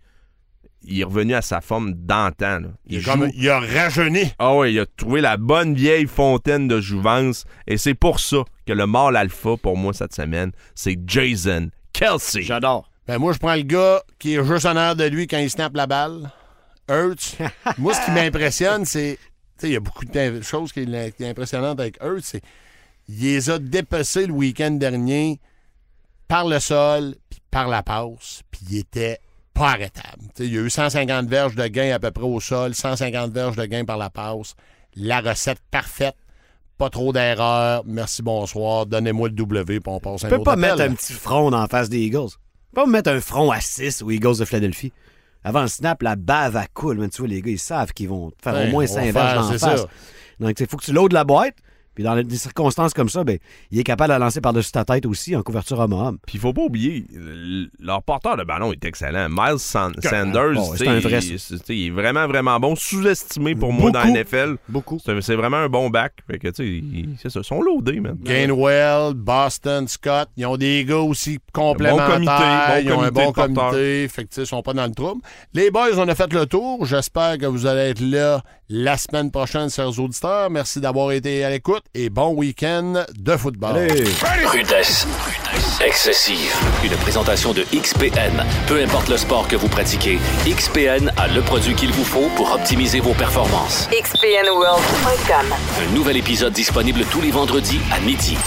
S3: il est revenu à sa forme d'antan. là.
S1: Il, est
S3: joue-
S1: comme, il a rajeuni.
S3: ah ouais, il a trouvé la bonne vieille fontaine de jouvence. Et c'est pour ça que le mâle alpha, pour moi, cette semaine, c'est Jason Kelsey.
S2: J'adore.
S1: Ben moi, je prends le gars qui est juste en air de lui quand il snappe la balle. Hurts. *laughs* moi, ce qui m'impressionne, c'est. Tu sais, il y a beaucoup de choses qui est qui est impressionnante avec Hurts. C'est. Il les a dépassés le week-end dernier par le sol puis par la passe. Puis il était pas arrêtable. Tu il y a eu 150 verges de gain à peu près au sol, 150 verges de gain par la passe. La recette parfaite pas trop d'erreurs. Merci, bonsoir. Donnez-moi le W, puis on passe à
S2: Tu
S1: un
S2: peux
S1: autre
S2: pas mettre un petit front en face des Eagles. Tu peux pas mettre un front à 6 aux Eagles de Philadelphie. Avant le snap, la bave à coule. Mais tu vois, les gars, ils savent qu'ils vont faire
S1: Ouais,
S2: au moins
S1: on
S2: 5
S1: va
S2: verges
S1: c'est
S2: face.
S1: ça.
S2: Donc, il faut que tu loads la boîte. Puis dans des circonstances comme ça, ben, il est capable de lancer par-dessus ta tête aussi en couverture homme à homme.
S3: Puis il faut pas oublier, leur porteur de ballon est excellent. Miles San-
S2: Bon,
S3: Sanders,
S2: c'est
S3: tu sais,
S2: un vrai,
S3: il, est vraiment, vraiment bon. Sous-estimé pour moi dans la NFL.
S2: Beaucoup.
S3: C'est vraiment un bon back. Fait que, tu sais, ils- ça, ils sont loadés, man.
S1: Gainwell, Boston, Scott, ils ont des gars aussi complémentaires.
S3: Bon comité, bon
S1: ils ont un bon comité. Fait que, tu sais, ils sont pas dans le trouble. Les boys, on a fait le tour. J'espère que vous allez être là la semaine prochaine, chers auditeurs. Merci d'avoir été à l'écoute et bon week-end de football.
S2: Allez!
S4: Rudesse. Excessive. Une présentation de XPN. Peu importe le sport que vous pratiquez, XPN a le produit qu'il vous faut pour optimiser vos performances.
S6: XPNWorld.com.
S4: Un nouvel épisode disponible tous les vendredis à midi.